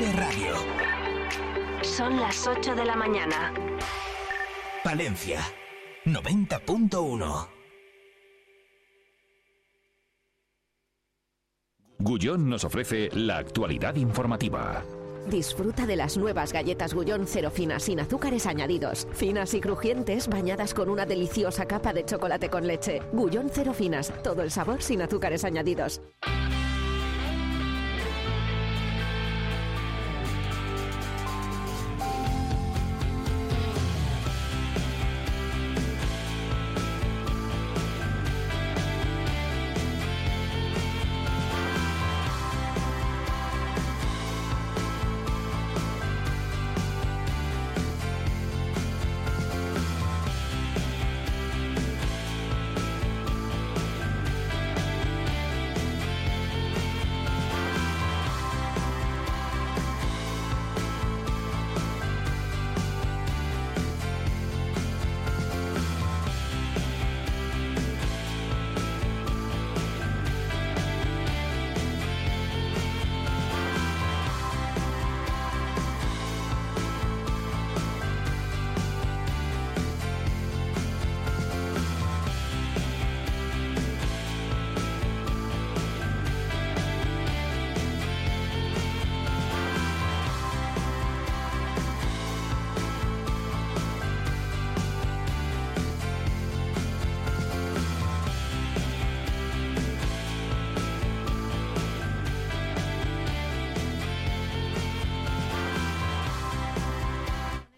Radio. Son las 8 de la mañana. Palencia, 90.1. Gullón nos ofrece la actualidad informativa. Disfruta de las nuevas galletas Gullón cero finas sin azúcares añadidos. Finas y crujientes bañadas con una deliciosa capa de chocolate con leche. Gullón cero finas, todo el sabor sin azúcares añadidos.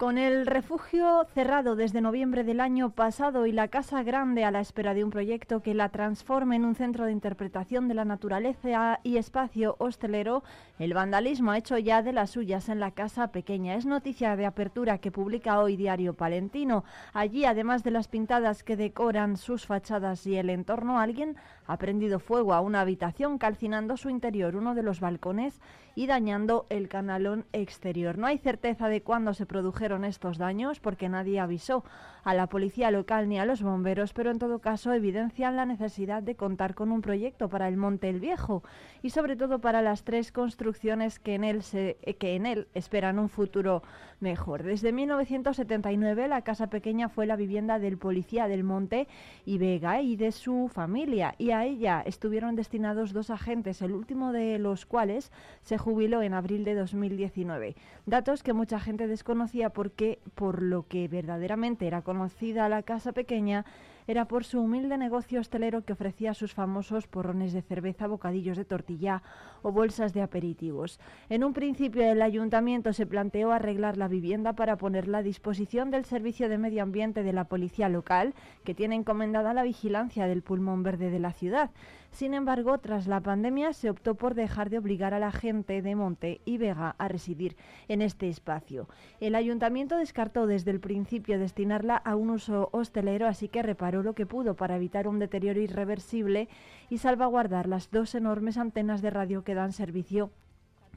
Con el refugio cerrado desde noviembre del año pasado y la Casa Grande a la espera de un proyecto que la transforme en un centro de interpretación de la naturaleza y espacio hostelero, el vandalismo ha hecho ya de las suyas en la Casa Pequeña. Es noticia de apertura que publica hoy Diario Palentino. Allí, además de las pintadas que decoran sus fachadas y el entorno, alguien ha prendido fuego a una habitación calcinando su interior, uno de los balcones y dañando el canalón exterior. No hay certeza de cuándo se produjeron estos daños porque nadie avisó a la policía local ni a los bomberos, pero en todo caso evidencian la necesidad de contar con un proyecto para el Monte el Viejo y sobre todo para las tres construcciones que en él, se, que en él esperan un futuro mejor. Desde 1979 la Casa Pequeña fue la vivienda del policía del Monte y Vega y de su familia y a ella estuvieron destinados dos agentes, el último de los cuales se jubiló en abril de 2019. Datos que mucha gente desconocía porque por lo que verdaderamente era conocida la Casa Pequeña era por su humilde negocio hostelero que ofrecía sus famosos porrones de cerveza, bocadillos de tortilla o bolsas de aperitivos. En un principio el ayuntamiento se planteó arreglar la vivienda para ponerla a disposición del Servicio de Medio Ambiente de la Policía Local, que tiene encomendada la vigilancia del pulmón verde de la ciudad. Sin embargo, tras la pandemia se optó por dejar de obligar a la gente de Monte y Vega a residir en este espacio. El ayuntamiento descartó desde el principio destinarla a un uso hostelero, así que reparó lo que pudo para evitar un deterioro irreversible y salvaguardar las dos enormes antenas de radio que dan servicio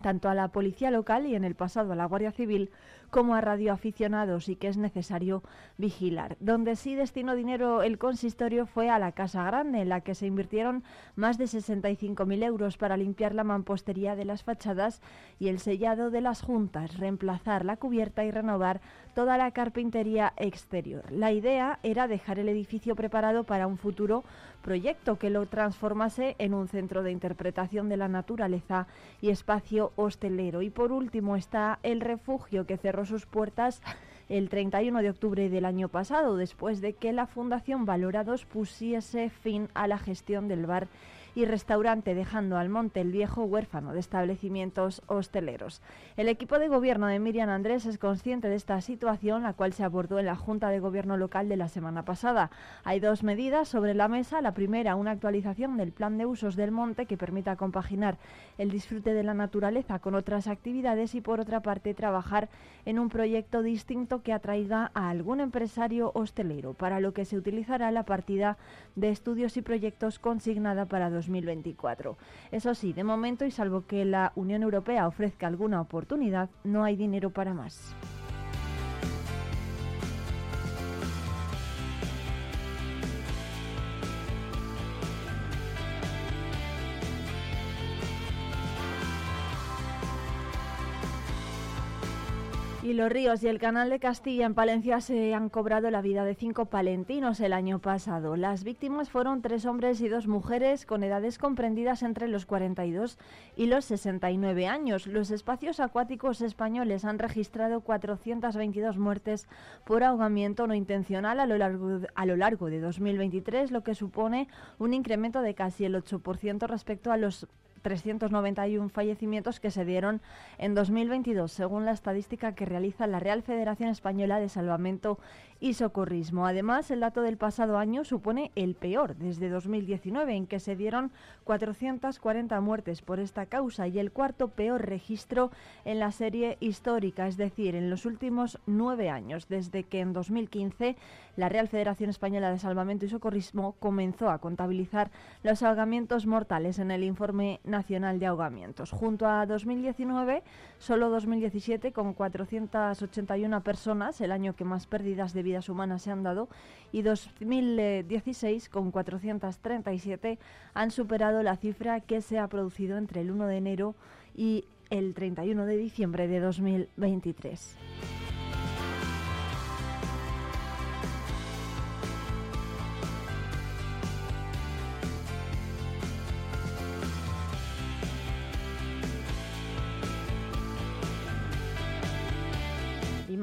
tanto a la policía local y en el pasado a la Guardia Civil como a radioaficionados y que es necesario vigilar. Donde sí destinó dinero el consistorio fue a la Casa Grande, en la que se invirtieron más de 65.000 euros para limpiar la mampostería de las fachadas y el sellado de las juntas, reemplazar la cubierta y renovar toda la carpintería exterior. La idea era dejar el edificio preparado para un futuro proyecto que lo transformase en un centro de interpretación de la naturaleza y espacio hostelero. Y por último está el refugio que cerró sus puertas el 31 de octubre del año pasado, después de que la Fundación Valorados pusiese fin a la gestión del bar y restaurante, dejando al Monte el Viejo huérfano de establecimientos hosteleros. El equipo de gobierno de Miriam Andrés es consciente de esta situación, la cual se abordó en la Junta de Gobierno local de la semana pasada. Hay dos medidas sobre la mesa. La primera, una actualización del plan de usos del monte que permita compaginar el disfrute de la naturaleza con otras actividades y, por otra parte, trabajar en un proyecto distinto que atraiga a algún empresario hostelero, para lo que se utilizará la partida de estudios y proyectos consignada para 2024. Eso sí, de momento y salvo que la Unión Europea ofrezca alguna oportunidad, no hay dinero para más. Y los ríos y el canal de Castilla en Palencia se han cobrado la vida de cinco palentinos el año pasado. Las víctimas fueron tres hombres y dos mujeres con edades comprendidas entre los 42 y los 69 años. Los espacios acuáticos españoles han registrado 422 muertes por ahogamiento no intencional a lo largo, a lo largo de 2023, lo que supone un incremento de casi el 8% respecto a los 391 fallecimientos que se dieron en 2022, según la estadística que realiza la Real Federación Española de Salvamento y Socorrismo. Además, el dato del pasado año supone el peor desde 2019, en que se dieron 440 muertes por esta causa y el cuarto peor registro en la serie histórica, es decir, en los últimos nueve años, desde que en 2015 la Real Federación Española de Salvamento y Socorrismo comenzó a contabilizar los ahogamientos mortales en el informe nacional de ahogamientos. Junto a 2019, solo 2017, con 481 personas, el año que más pérdidas de vidas humanas se han dado, y 2016, con 437, han superado la cifra que se ha producido entre el 1 de enero y el 31 de diciembre de 2023.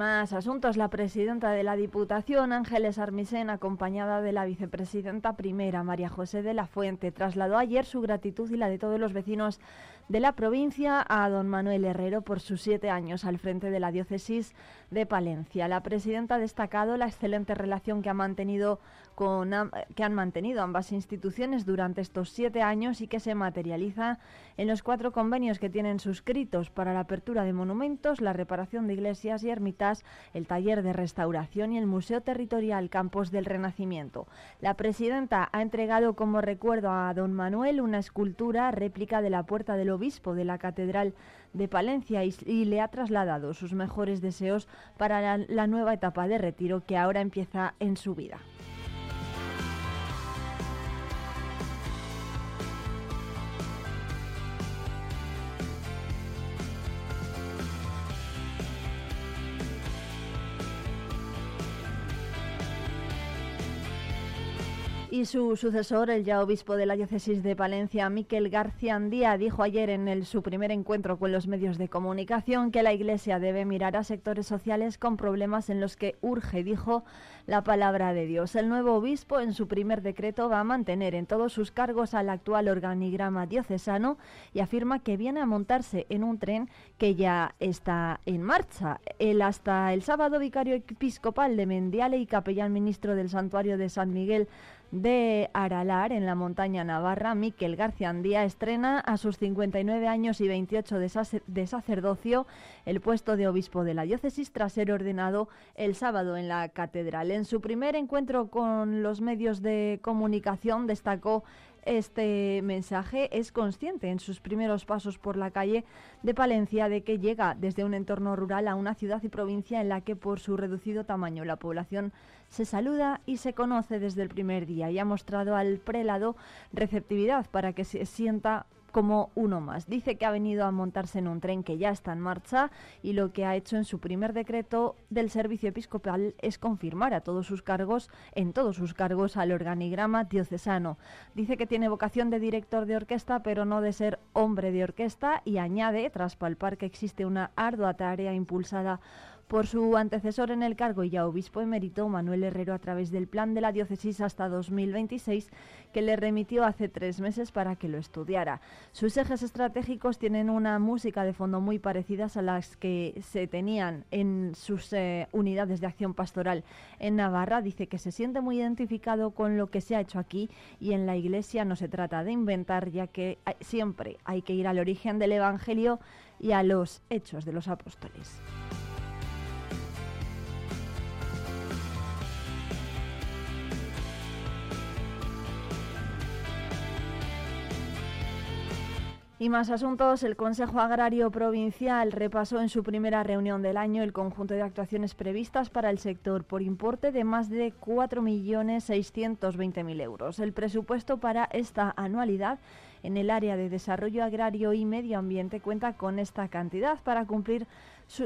Más asuntos. La presidenta de la Diputación, Ángeles Armisen, acompañada de la vicepresidenta primera, María José de la Fuente, trasladó ayer su gratitud y la de todos los vecinos de la provincia a don Manuel Herrero por sus siete años al frente de la diócesis de Palencia. La presidenta ha destacado la excelente relación que ha mantenido que han mantenido ambas instituciones durante estos siete años y que se materializa en los cuatro convenios que tienen suscritos para la apertura de monumentos, la reparación de iglesias y ermitas, el taller de restauración y el Museo Territorial Campos del Renacimiento. La presidenta ha entregado como recuerdo a don Manuel una escultura réplica de la Puerta del Obispo de la Catedral de Palencia y, le ha trasladado sus mejores deseos para la nueva etapa de retiro que ahora empieza en su vida. Y su sucesor, el ya obispo de la diócesis de Palencia, Miquel García Andía, dijo ayer en su primer encuentro con los medios de comunicación que la Iglesia debe mirar a sectores sociales con problemas en los que urge, dijo, la palabra de Dios. El nuevo obispo, en su primer decreto, va a mantener en todos sus cargos al actual organigrama diocesano y afirma que viene a montarse en un tren que ya está en marcha. El hasta el sábado vicario episcopal de Mendiale y capellán ministro del santuario de San Miguel de Aralar, en la montaña navarra, Miquel García Andía estrena a sus 59 años y 28 de, sacerdocio el puesto de obispo de la diócesis tras ser ordenado el sábado en la catedral. En su primer encuentro con los medios de comunicación destacó este mensaje es consciente en sus primeros pasos por la calle de Palencia de que llega desde un entorno rural a una ciudad y provincia en la que por su reducido tamaño la población se saluda y se conoce desde el primer día y ha mostrado al prelado receptividad para que se sienta como uno más. Dice que ha venido a montarse en un tren que ya está en marcha y lo que ha hecho en su primer decreto del servicio episcopal es confirmar a todos sus cargos, en todos sus cargos, al organigrama diocesano. Dice que tiene vocación de director de orquesta, pero no de ser hombre de orquesta y añade, tras palpar que existe una ardua tarea impulsada por su antecesor en el cargo y ya obispo emérito, Manuel Herrero, a través del plan de la diócesis hasta 2026, que le remitió hace tres meses para que lo estudiara. Sus ejes estratégicos tienen una música de fondo muy parecidas a las que se tenían en sus eh, unidades de acción pastoral en Navarra. Dice que se siente muy identificado con lo que se ha hecho aquí y en la Iglesia no se trata de inventar, ya que siempre hay que ir al origen del Evangelio y a los hechos de los apóstoles. Y más asuntos, el Consejo Agrario Provincial repasó en su primera reunión del año el conjunto de actuaciones previstas para el sector por importe de más de 4.620.000 euros. El presupuesto para esta anualidad en el área de desarrollo agrario y medio ambiente cuenta con esta cantidad para cumplir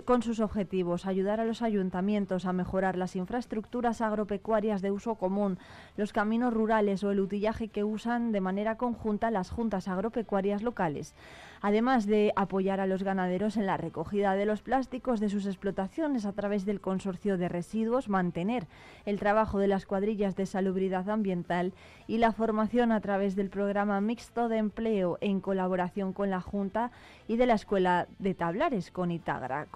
con sus objetivos, ayudar a los ayuntamientos a mejorar las infraestructuras agropecuarias de uso común, los caminos rurales o el utillaje que usan de manera conjunta las juntas agropecuarias locales además de apoyar a los ganaderos en la recogida de los plásticos de sus explotaciones a través del consorcio de residuos, mantener el trabajo de las cuadrillas de salubridad ambiental y la formación a través del programa mixto de empleo en colaboración con la Junta y de la Escuela de Tablares con Itagra.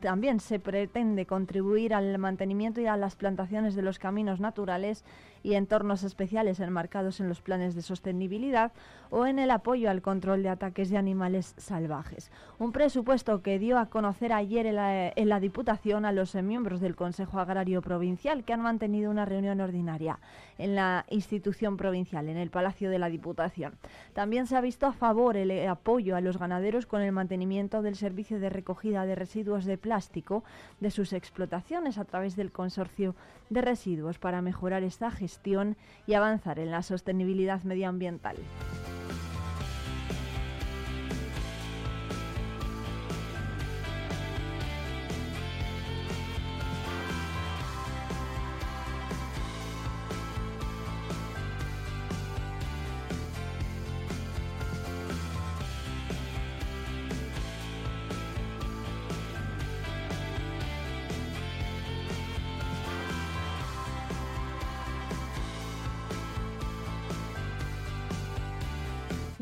también se pretende contribuir al mantenimiento y a las plantaciones de los caminos naturales y entornos especiales enmarcados en los planes de sostenibilidad o en el apoyo al control de ataques de animales salvajes. Un presupuesto que dio a conocer ayer en la, Diputación a los miembros del Consejo Agrario Provincial que han mantenido una reunión ordinaria en la institución provincial, en el Palacio de la Diputación. También se ha visto a favor el eh, apoyo a los ganaderos con el mantenimiento del servicio de recogida de residuos de plástico de sus explotaciones a través del consorcio de residuos para mejorar esta gestión y avanzar en la sostenibilidad medioambiental.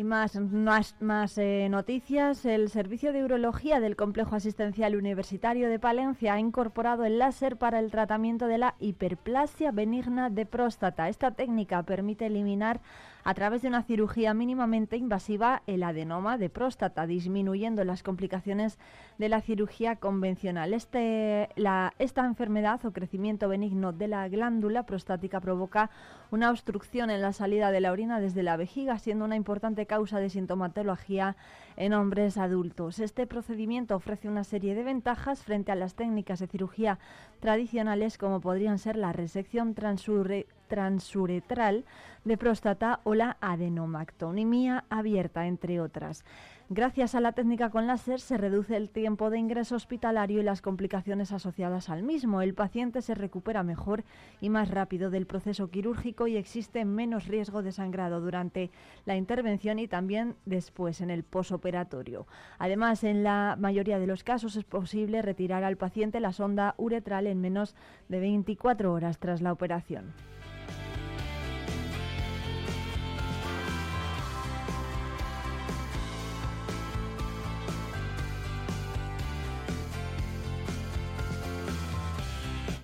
Y más, más, eh, noticias. El Servicio de Urología del Complejo Asistencial Universitario de Palencia ha incorporado el láser para el tratamiento de la hiperplasia benigna de próstata. Esta técnica permite eliminar a través de una cirugía mínimamente invasiva el adenoma de próstata, disminuyendo las complicaciones de la cirugía convencional. Este, esta enfermedad o crecimiento benigno de la glándula prostática provoca una obstrucción en la salida de la orina desde la vejiga, siendo una importante causa de sintomatología en hombres adultos. Este procedimiento ofrece una serie de ventajas frente a las técnicas de cirugía tradicionales como podrían ser la resección transuretral de próstata o la adenomactonimia abierta, entre otras. Gracias a la técnica con láser se reduce el tiempo de ingreso hospitalario y las complicaciones asociadas al mismo. El paciente se recupera mejor y más rápido del proceso quirúrgico y existe menos riesgo de sangrado durante la intervención y también después en el posoperatorio. Además, en la mayoría de los casos es posible retirar al paciente la sonda uretral en menos de 24 horas tras la operación.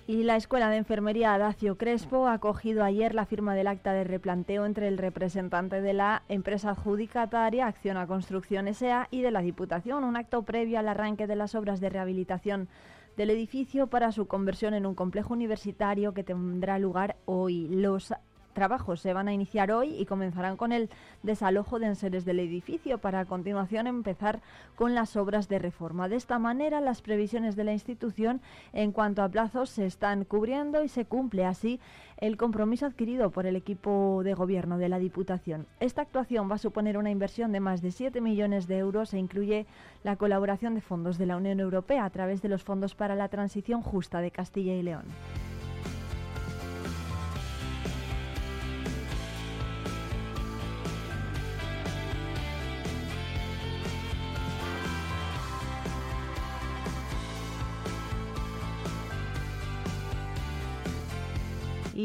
Y la Escuela de Enfermería Adacio Crespo ha acogido ayer la firma del acta de replanteo entre el representante de la empresa adjudicataria Acciona Construcción S.A. y de la Diputación, un acto previo al arranque de las obras de rehabilitación del edificio para su conversión en un complejo universitario que tendrá lugar hoy. Los trabajos se van a iniciar hoy y comenzarán con el desalojo de enseres del edificio para a continuación empezar con las obras de reforma. De esta manera, las previsiones de la institución en cuanto a plazos se están cubriendo y se cumple así el compromiso adquirido por el equipo de gobierno de la Diputación. Esta actuación va a suponer una inversión de más de 7 millones de euros e incluye la colaboración de fondos de la Unión Europea a través de los fondos para la transición justa de Castilla y León.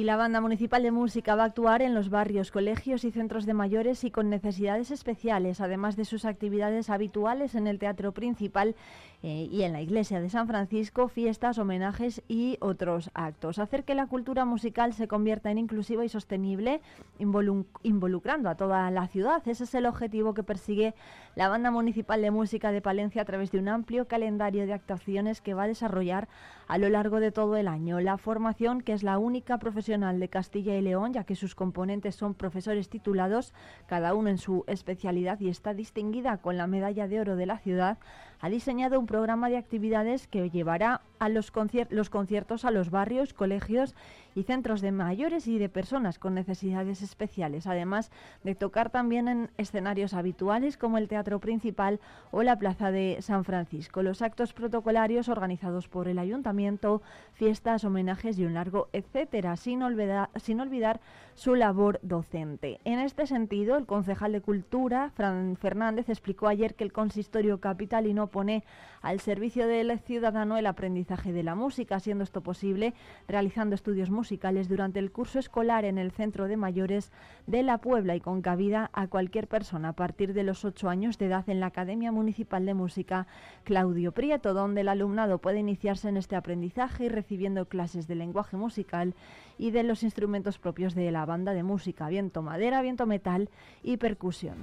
Y la Banda Municipal de Música va a actuar en los barrios, colegios y centros de mayores y con necesidades especiales, además de sus actividades habituales en el Teatro Principal eh, y en la Iglesia de San Francisco, fiestas, homenajes y otros actos. Hacer que la cultura musical se convierta en inclusiva y sostenible, involucrando a toda la ciudad. Ese es el objetivo que persigue la Banda Municipal de Música de Palencia a través de un amplio calendario de actuaciones que va a desarrollar a lo largo de todo el año. La formación, que es la única profesional de Castilla y León, ya que sus componentes son profesores titulados, cada uno en su especialidad y está distinguida con la medalla de oro de la ciudad, ha diseñado un programa de actividades que llevará a los, los conciertos a los barrios, colegios y centros de mayores y de personas con necesidades especiales, además de tocar también en escenarios habituales como el Teatro Principal o la Plaza de San Francisco. Los actos protocolarios organizados por el Ayuntamiento, fiestas, homenajes y un largo etcétera, sin olvidar, sin olvidar su labor docente. En este sentido, el concejal de Cultura, Fran Fernández, explicó ayer que el consistorio capitalino pone al servicio del ciudadano el aprendizaje de la música, siendo esto posible realizando estudios musicales durante el curso escolar en el Centro de Mayores de la Puebla y con cabida a cualquier persona a partir de los ocho años de edad en la Academia Municipal de Música Claudio Prieto, donde el alumnado puede iniciarse en este aprendizaje y recibiendo clases de lenguaje musical y de los instrumentos propios de la banda de música, viento madera, viento metal y percusión.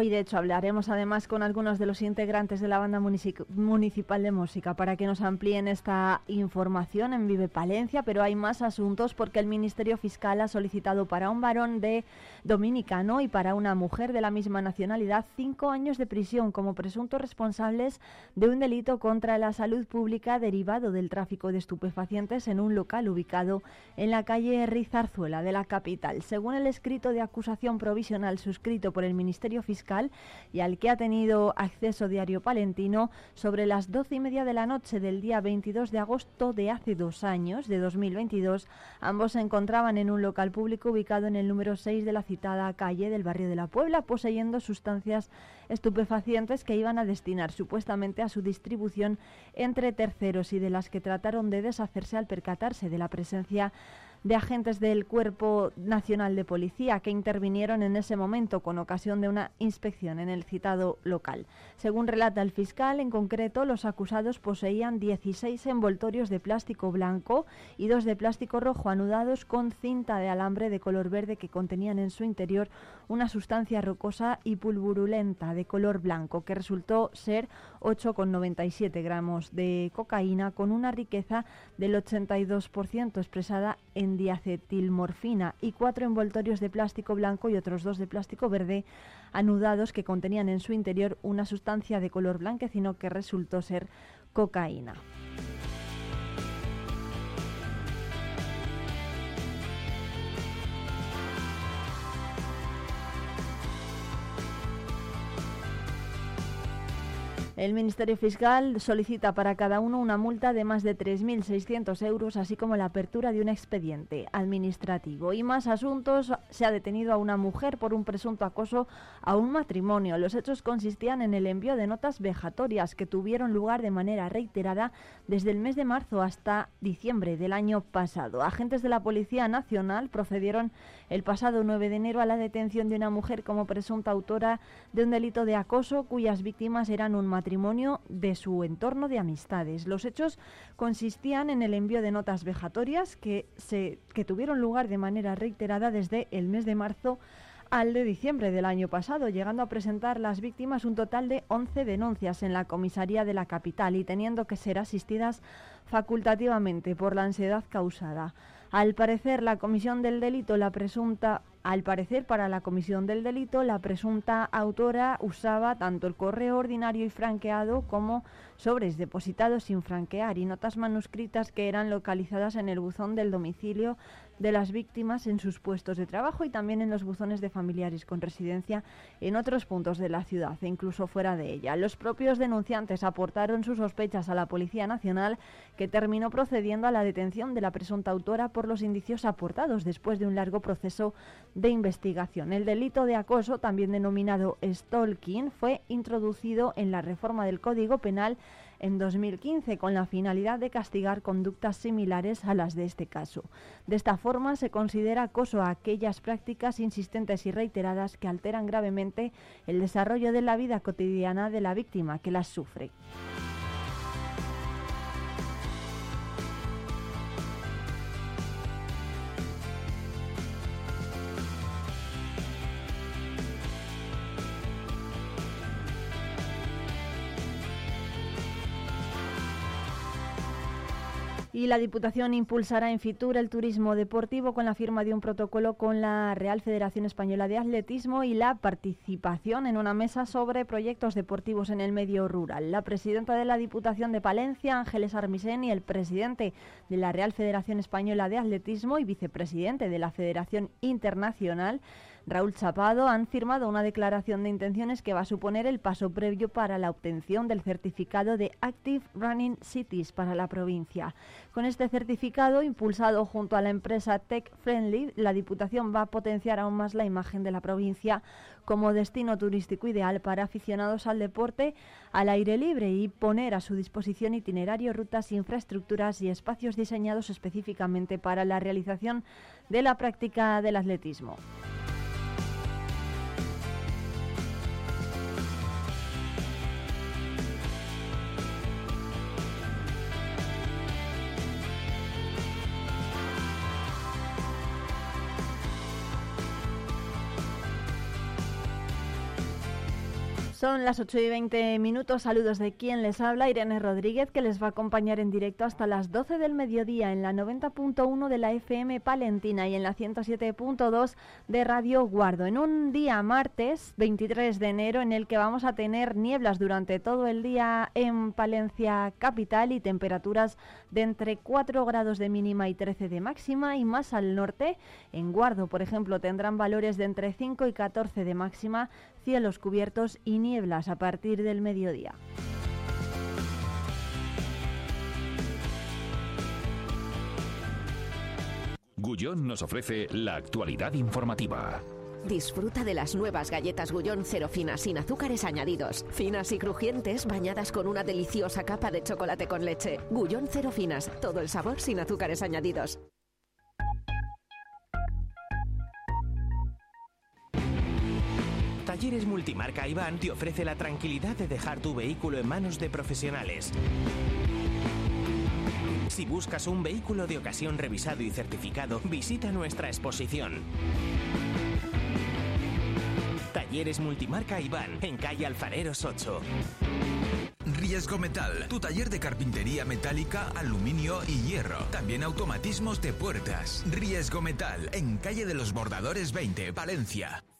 Hoy, de hecho, hablaremos además con algunos de los integrantes de la banda municipal de música para que nos amplíen esta información en Vive Palencia, pero hay más asuntos porque el Ministerio Fiscal ha solicitado para un varón de dominicano y para una mujer de la misma nacionalidad cinco años de prisión como presuntos responsables de un delito contra la salud pública derivado del tráfico de estupefacientes en un local ubicado en la calle Rizarzuela de la capital. Según el escrito de acusación provisional suscrito por el Ministerio Fiscal, y al que ha tenido acceso Diario Palentino sobre las doce y media de la noche del día 22 de agosto de hace dos años, de 2022. Ambos se encontraban en un local público ubicado en el número 6 de la citada calle del barrio de la Puebla, poseyendo sustancias estupefacientes que iban a destinar supuestamente a su distribución entre terceros y de las que trataron de deshacerse al percatarse de la presencia de agentes del Cuerpo Nacional de Policía que intervinieron en ese momento con ocasión de una inspección en el citado local. Según relata el fiscal, en concreto, los acusados poseían 16 envoltorios de plástico blanco y dos de plástico rojo anudados con cinta de alambre de color verde que contenían en su interior una sustancia rocosa y pulverulenta de color blanco que resultó ser 8,97 gramos de cocaína con una riqueza del 82% expresada en diacetilmorfina y cuatro envoltorios de plástico blanco y otros dos de plástico verde anudados que contenían en su interior una sustancia de color blanquecino que resultó ser cocaína. El Ministerio Fiscal solicita para cada uno una multa de más de 3.600 euros, así como la apertura de un expediente administrativo. Y más asuntos, se ha detenido a una mujer por un presunto acoso a un matrimonio. Los hechos consistían en el envío de notas vejatorias que tuvieron lugar de manera reiterada desde el mes de marzo hasta diciembre del año pasado. Agentes de la Policía Nacional procedieron el pasado 9 de enero a la detención de una mujer como presunta autora de un delito de acoso cuyas víctimas eran un matrimonio de su entorno de amistades. Los hechos consistían en el envío de notas vejatorias que, que tuvieron lugar de manera reiterada desde el mes de marzo al de diciembre del año pasado, llegando a presentar las víctimas un total de 11 denuncias en la comisaría de la capital y teniendo que ser asistidas facultativamente por la ansiedad causada. Al parecer, la comisión del delito, la presunta al parecer, para la comisión del delito, la presunta autora usaba tanto el correo ordinario y franqueado como sobres depositados sin franquear y notas manuscritas que eran localizadas en el buzón del domicilio de las víctimas en sus puestos de trabajo y también en los buzones de familiares con residencia en otros puntos de la ciudad e incluso fuera de ella. Los propios denunciantes aportaron sus sospechas a la Policía Nacional que terminó procediendo a la detención de la presunta autora por los indicios aportados después de un largo proceso de investigación. El delito de acoso, también denominado stalking, fue introducido en la reforma del Código Penal en 2015 con la finalidad de castigar conductas similares a las de este caso. De esta forma se considera acoso a aquellas prácticas insistentes y reiteradas que alteran gravemente el desarrollo de la vida cotidiana de la víctima que las sufre. Y la Diputación impulsará en Fitur el turismo deportivo con la firma de un protocolo con la Real Federación Española de Atletismo y la participación en una mesa sobre proyectos deportivos en el medio rural. La presidenta de la Diputación de Palencia, Ángeles Armisen, y el presidente de la Real Federación Española de Atletismo y vicepresidente de la Federación Internacional Raúl Chapado han firmado una declaración de intenciones que va a suponer el paso previo para la obtención del certificado de Active Running Cities para la provincia. Con este certificado, impulsado junto a la empresa Tech Friendly, la Diputación va a potenciar aún más la imagen de la provincia como destino turístico ideal para aficionados al deporte al aire libre y poner a su disposición itinerarios, rutas, infraestructuras y espacios diseñados específicamente para la realización de la práctica del atletismo. Son las 8 y 20 minutos. Saludos de quien les habla, Irene Rodríguez, que les va a acompañar en directo hasta las 12 del mediodía en la 90.1 de la FM Palentina y en la 107.2 de Radio Guardo. En un día martes 23 de enero en el que vamos a tener nieblas durante todo el día en Palencia capital y temperaturas de entre 4 grados de mínima y 13 de máxima y más al norte. En Guardo, por ejemplo, tendrán valores de entre 5 y 14 de máxima cielos cubiertos y nieblas a partir del mediodía. Gullón nos ofrece la actualidad informativa. Disfruta de las nuevas galletas Gullón cero finas sin azúcares añadidos. Finas y crujientes bañadas con una deliciosa capa de chocolate con leche. Gullón cero finas, todo el sabor sin azúcares añadidos. Talleres Multimarca Iván te ofrece la tranquilidad de dejar tu vehículo en manos de profesionales. Si buscas un vehículo de ocasión revisado y certificado, visita nuestra exposición. Talleres Multimarca Iván, en calle Alfareros 8. Riesgo Metal, tu taller de carpintería metálica, aluminio y hierro. También automatismos de puertas. Riesgo Metal, en calle de los Bordadores 20, Valencia.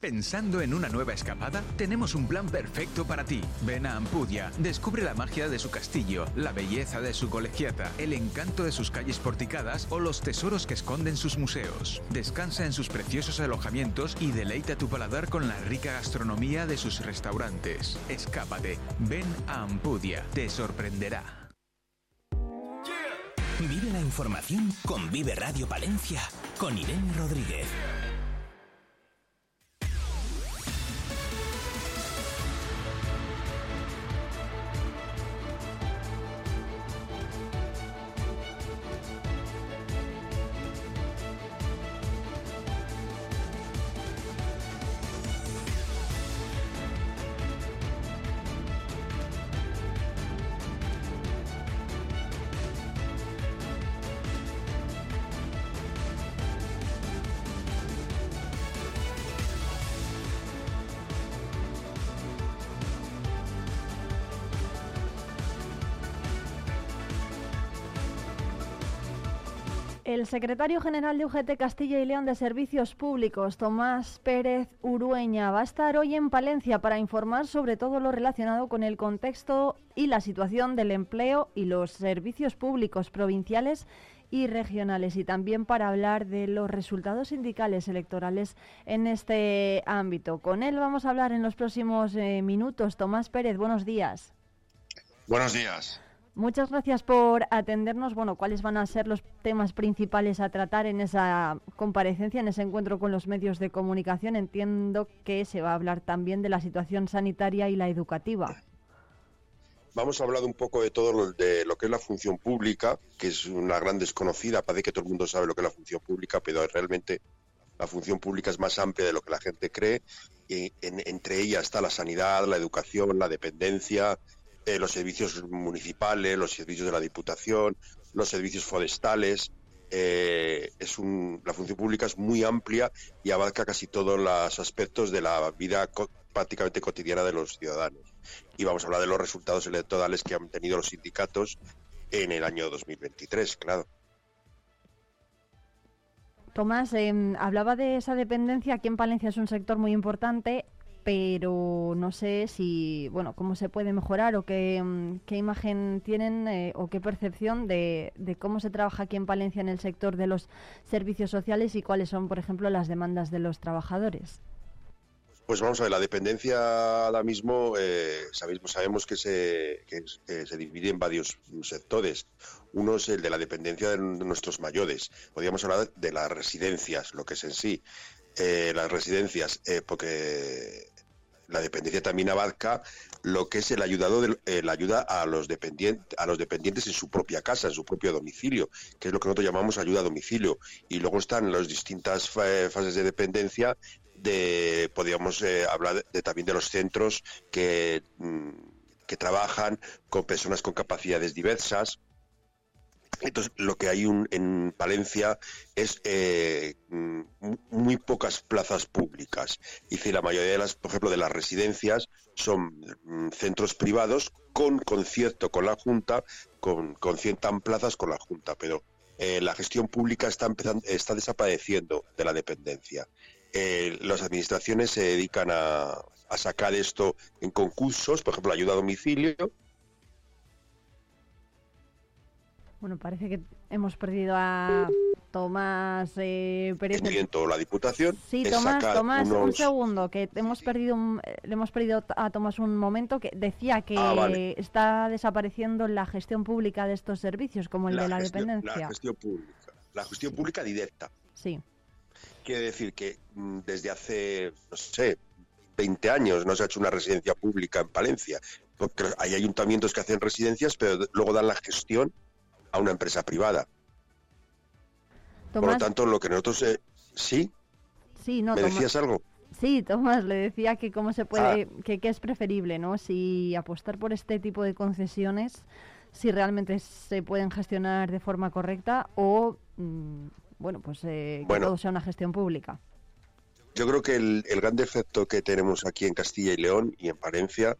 Pensando en una nueva escapada, tenemos un plan perfecto para ti. Ven a Ampudia, descubre la magia de su castillo, la belleza de su colegiata, el encanto de sus calles porticadas o los tesoros que esconden sus museos. Descansa en sus preciosos alojamientos y deleita tu paladar con la rica gastronomía de sus restaurantes. Escápate, ven a Ampudia, te sorprenderá. Vive la información con Vive Radio Palencia, con Irene Rodríguez. El secretario general de UGT Castilla y León de Servicios Públicos, Tomás Pérez Urueña, va a estar hoy en Palencia para informar sobre todo lo relacionado con el contexto y la situación del empleo y los servicios públicos provinciales y regionales y también para hablar de los resultados sindicales electorales en este ámbito. Con él vamos a hablar en los próximos eh, minutos. Tomás Pérez, buenos días. Buenos días. Muchas gracias por atendernos. Bueno, ¿cuáles van a ser los temas principales a tratar en esa comparecencia, en ese encuentro con los medios de comunicación? Entiendo que se va a hablar también de la situación sanitaria y la educativa. Vamos a hablar un poco de todo lo, de lo que es la función pública, que es una gran desconocida. Parece que todo el mundo sabe lo que es la función pública, pero realmente la función pública es más amplia de lo que la gente cree. Y entre ellas está la sanidad, la educación, la dependencia, eh, los servicios municipales, los servicios de la Diputación, los servicios forestales. Eh, es la función pública es muy amplia y abarca casi todos los aspectos de la vida prácticamente cotidiana de los ciudadanos. Y vamos a hablar de los resultados electorales que han tenido los sindicatos en el año 2023, claro. Tomás, em, hablaba de esa dependencia. Aquí en Palencia es un sector muy importante pero no sé si, bueno, cómo se puede mejorar o qué, mm, qué imagen tienen eh, o qué percepción de, de, cómo se trabaja aquí en Palencia en el sector de los servicios sociales y cuáles son, por ejemplo, las demandas de los trabajadores. Pues vamos a ver, la dependencia ahora mismo eh, sabemos, sabemos que, se, que, se divide en varios sectores. Uno es el de la dependencia de nuestros mayores. Podríamos hablar de las residencias, lo que es en sí. Eh, las residencias, eh, porque la dependencia también abarca lo que es el ayudado de, eh, la ayuda a los dependientes a los dependientes en su propia casa, en su propio domicilio, que es lo que nosotros llamamos ayuda a domicilio. Y luego están las distintas fases de dependencia de podríamos hablar de, también de los centros que mm, que trabajan con personas con capacidades diversas, entonces, lo que hay en Palencia es eh, muy pocas plazas públicas. Y si la mayoría de las, por ejemplo, de las residencias son mm, centros privados con concierto con la Junta, con, cientan plazas con la Junta, pero eh, la gestión pública está, empezando, está desapareciendo de la dependencia. Eh, las administraciones se dedican a, a sacar esto en concursos, por ejemplo, ayuda a domicilio, Bueno, parece que hemos perdido a Tomás eh, Pérez. la Diputación. Sí, Tomás, Tomás, un segundo, que hemos perdido, le hemos perdido a Tomás un momento que decía que ah, está desapareciendo la gestión pública de estos servicios, como el de la dependencia. La gestión pública, la gestión pública directa. Sí. Quiere decir que mm, desde hace, no sé, 20 años no se ha hecho una residencia pública en Palencia. Porque hay ayuntamientos que hacen residencias, pero luego dan la gestión a una empresa privada. Por lo tanto, lo que nosotros... Eh, ¿Sí? Sí, no, ¿Me decías algo? Sí, Tomás, le decía que cómo se puede, ah. que, es preferible, ¿no? Si apostar por este tipo de concesiones, si realmente se pueden gestionar de forma correcta o, mm, bueno, pues eh, que todo sea una gestión pública. Yo creo que el, el gran defecto que tenemos aquí en Castilla y León y en Palencia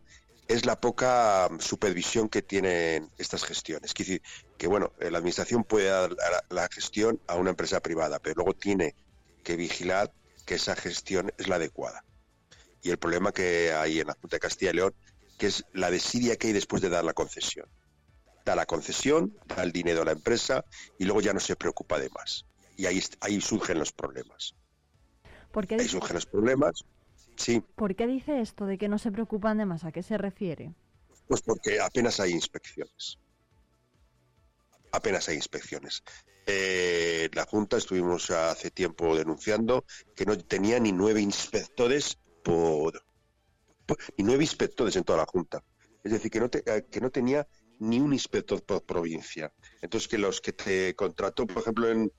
es la poca supervisión que tienen estas gestiones. Quiere decir que, bueno, la administración puede dar la, gestión a una empresa privada, pero luego tiene que vigilar que esa gestión es la adecuada. Y el problema que hay en la Junta de Castilla y León, que es la desidia que hay después de dar la concesión. Da la concesión, da el dinero a la empresa y luego ya no se preocupa de más. Y ahí, ahí surgen los problemas. ahí surgen los problemas ¿Por qué dice esto de que no se preocupan de más? ¿A qué se refiere? Pues porque apenas hay inspecciones. Apenas hay inspecciones. Eh, la Junta estuvimos hace tiempo denunciando que no tenía ni nueve inspectores por, ni nueve inspectores en toda la Junta. Es decir, que no, eh, que no tenía ni un inspector por provincia. Entonces, que los que te contrató, por ejemplo, en,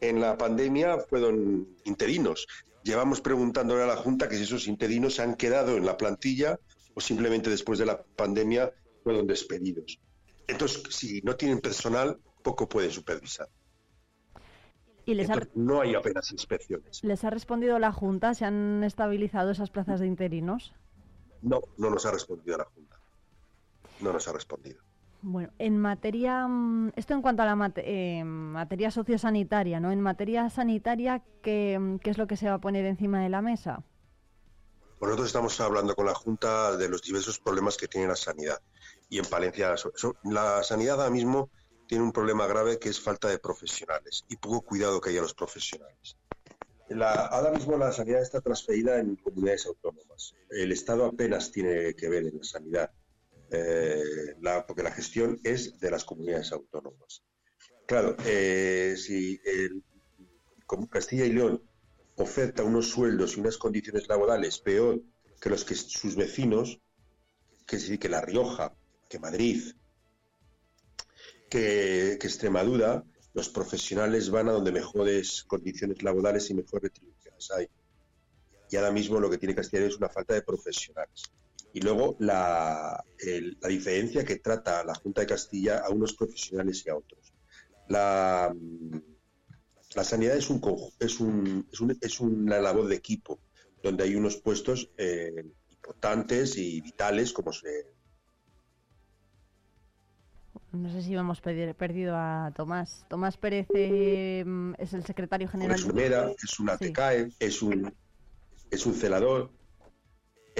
en la pandemia fueron interinos llevamos preguntándole a la Junta que si esos interinos se han quedado en la plantilla o simplemente después de la pandemia fueron despedidos. Entonces, si no tienen personal, poco pueden supervisar. Y les no hay apenas inspecciones. ¿Les ha respondido la Junta? ¿Se han estabilizado esas plazas de interinos? No, no nos ha respondido la Junta. No nos ha respondido. Bueno, en materia, mm, esto en cuanto a la eh, materia sociosanitaria, ¿no? En materia sanitaria, ¿qué, mm, ¿qué, es lo que se va a poner encima de la mesa? Pues nosotros estamos hablando con la Junta de los diversos problemas que tiene la sanidad. Y en Palencia, la sanidad ahora mismo tiene un problema grave que es falta de profesionales y poco cuidado que haya los profesionales. ahora mismo la sanidad está transferida en comunidades autónomas. El Estado apenas tiene que ver en la sanidad eh, la, porque la gestión es de las comunidades autónomas. Claro, eh, si como Castilla y León oferta unos sueldos y unas condiciones laborales peor que los que sus vecinos, que sí, que La Rioja, que Madrid, que, Extremadura, los profesionales van a donde mejores condiciones laborales y mejores retribuciones hay. Y ahora mismo lo que tiene Castilla y León es una falta de profesionales. Y luego la, la diferencia que trata la Junta de Castilla a unos profesionales y a otros. La, la sanidad es, un, es, un, es, un, es una labor de equipo, donde hay unos puestos eh, importantes y vitales como se... No sé si hemos perdido a Tomás. Tomás Pérez eh, es el secretario general. Es un ERA, es un ATCAE, es un, es un celador,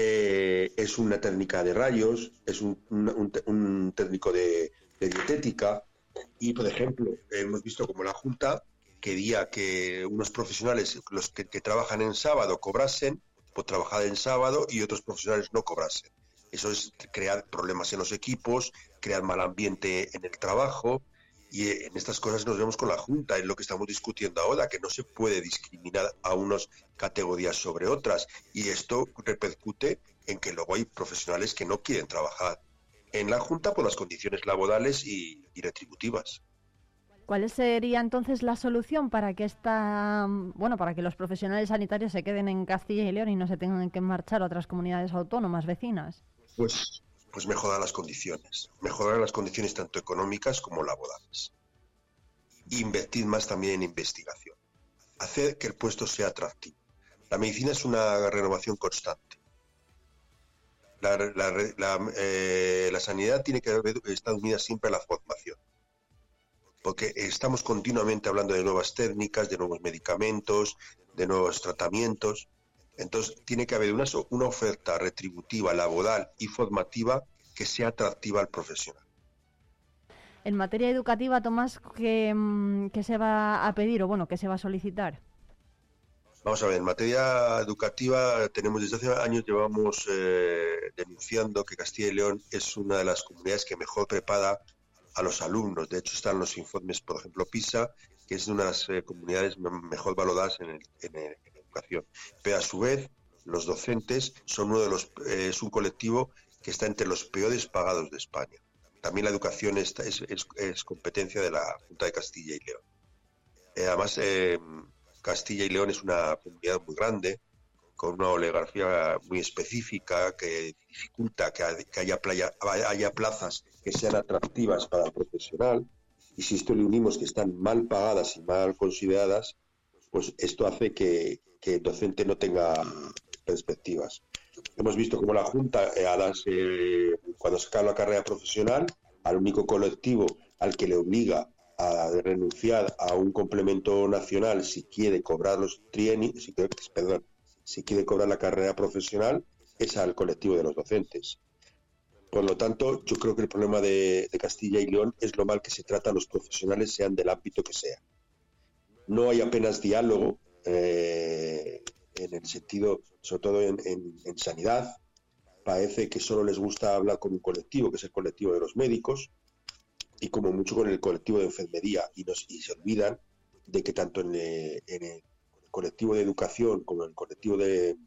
eh, es una técnica de rayos, es un, un, técnico de, dietética. Y, por ejemplo, hemos visto como la Junta quería que unos profesionales, los que, trabajan en sábado, cobrasen por trabajar en sábado y otros profesionales no cobrasen. Eso es crear problemas en los equipos, crear mal ambiente en el trabajo y eh, en estas cosas nos vemos con la Junta, en lo que estamos discutiendo ahora, que no se puede discriminar a unas categorías sobre otras y esto repercute en que luego hay profesionales que no quieren trabajar en la Junta por las condiciones laborales y retributivas. ¿Cuál sería entonces la solución para que esta, bueno, para que los profesionales sanitarios se queden en Castilla y León y no se tengan que marchar a otras comunidades autónomas vecinas? Pues, pues mejorar las condiciones, mejorar las condiciones tanto económicas como laborales. Invertir más también en investigación, hacer que el puesto sea atractivo. La medicina es una renovación constante. La, eh, la sanidad tiene que estar unida siempre a la formación porque estamos continuamente hablando de nuevas técnicas, de nuevos medicamentos, de nuevos tratamientos. Entonces, tiene que haber una, una oferta retributiva, laboral y formativa que sea atractiva al profesional. En materia educativa, Tomás, ¿qué, mm, se va a pedir o bueno, qué se va a solicitar? Vamos a ver, en materia educativa tenemos desde hace años llevamos eh, denunciando que Castilla y León es una de las comunidades que mejor prepara a los alumnos. De hecho, están los informes, por ejemplo, PISA, que es una de las eh, comunidades mejor valoradas en, en, educación. Pero a su vez, los docentes son uno de los, eh, es un colectivo que está entre los peores pagados de España. También la educación es, competencia de la Junta de Castilla y León. Eh, además, Castilla y León es una comunidad muy grande, con una oligarquía muy específica que dificulta que, haya, playa, haya plazas que sean atractivas para el profesional. Y si esto le unimos que están mal pagadas y mal consideradas, pues esto hace que, el docente no tenga perspectivas. Hemos visto cómo la Junta, eh, a cuando saca la carrera profesional, al único colectivo al que le obliga a renunciar a un complemento nacional si quiere cobrar los trienios, si perdón, si quiere cobrar la carrera profesional, es al colectivo de los docentes. Por lo tanto, yo creo que el problema de, Castilla y León es lo mal que se trata a los profesionales, sean del ámbito que sea. No hay apenas diálogo eh, en el sentido, sobre todo en, sanidad. Parece que solo les gusta hablar con un colectivo, que es el colectivo de los médicos, y como mucho con el colectivo de enfermería, y, nos, se olvidan de que tanto en, en, colectivo de educación como el colectivo de,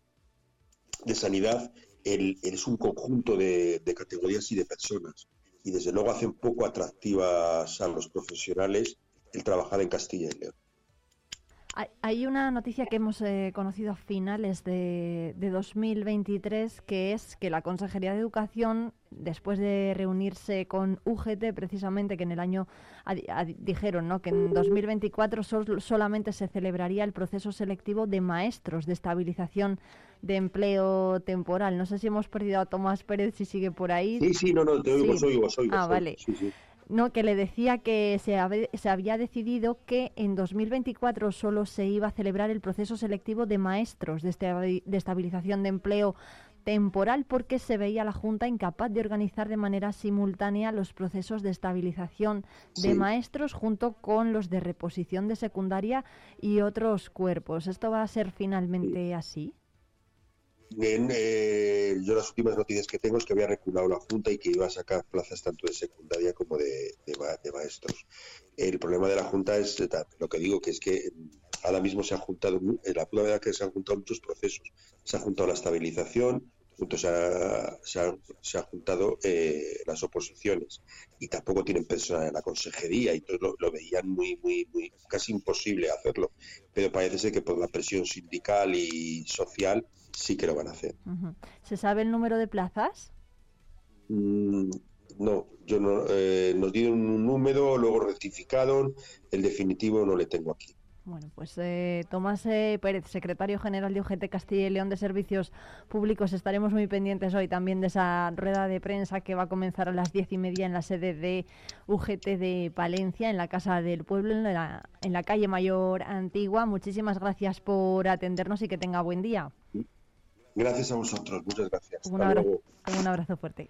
de sanidad, el, es un conjunto de, de, categorías y de personas. Y desde luego hacen poco atractivas a los profesionales el trabajar en Castilla y León. Hay una noticia que hemos eh, conocido a finales de, 2023, que es que la Consejería de Educación, después de reunirse con UGT, precisamente, que en el año dijeron ¿no? que en 2024 solamente se celebraría el proceso selectivo de maestros de estabilización de empleo temporal. No sé si hemos perdido a Tomás Pérez, si sigue por ahí. Sí, sí, no, no, te oigo, sí. oigo, oigo, Ah, vale. Sí, sí. No, que le decía que se, se, había decidido que en 2024 solo se iba a celebrar el proceso selectivo de maestros de, estabilización de empleo temporal porque se veía la Junta incapaz de organizar de manera simultánea los procesos de estabilización de maestros junto con los de reposición de secundaria y otros cuerpos. ¿Esto va a ser finalmente así? Eh, yo las últimas noticias que tengo es que había reculado la Junta y que iba a sacar plazas tanto de secundaria como de, maestros. El problema de la Junta es lo que digo, que es que ahora mismo se han juntado, la pura verdad que se han juntado muchos procesos. Se ha juntado la estabilización, se ha, se ha, juntado eh, las oposiciones y tampoco tienen personal en la consejería y todo lo, veían muy, muy, muy casi imposible hacerlo. Pero parece ser que por la presión sindical y social sí que lo van a hacer. ¿Se sabe el número de plazas? Mm, no, yo no, eh, nos dieron un número, luego rectificaron, el definitivo no le tengo aquí. Bueno, pues eh, Tomás eh, Pérez, secretario general de UGT Castilla y León de Servicios Públicos, estaremos muy pendientes hoy también de esa rueda de prensa que va a comenzar a las diez y media en la sede de UGT de Palencia, en la Casa del Pueblo, en la, en la calle Mayor Antigua. Muchísimas gracias por atendernos y que tenga buen día. Gracias a vosotros, muchas gracias. un abrazo fuerte.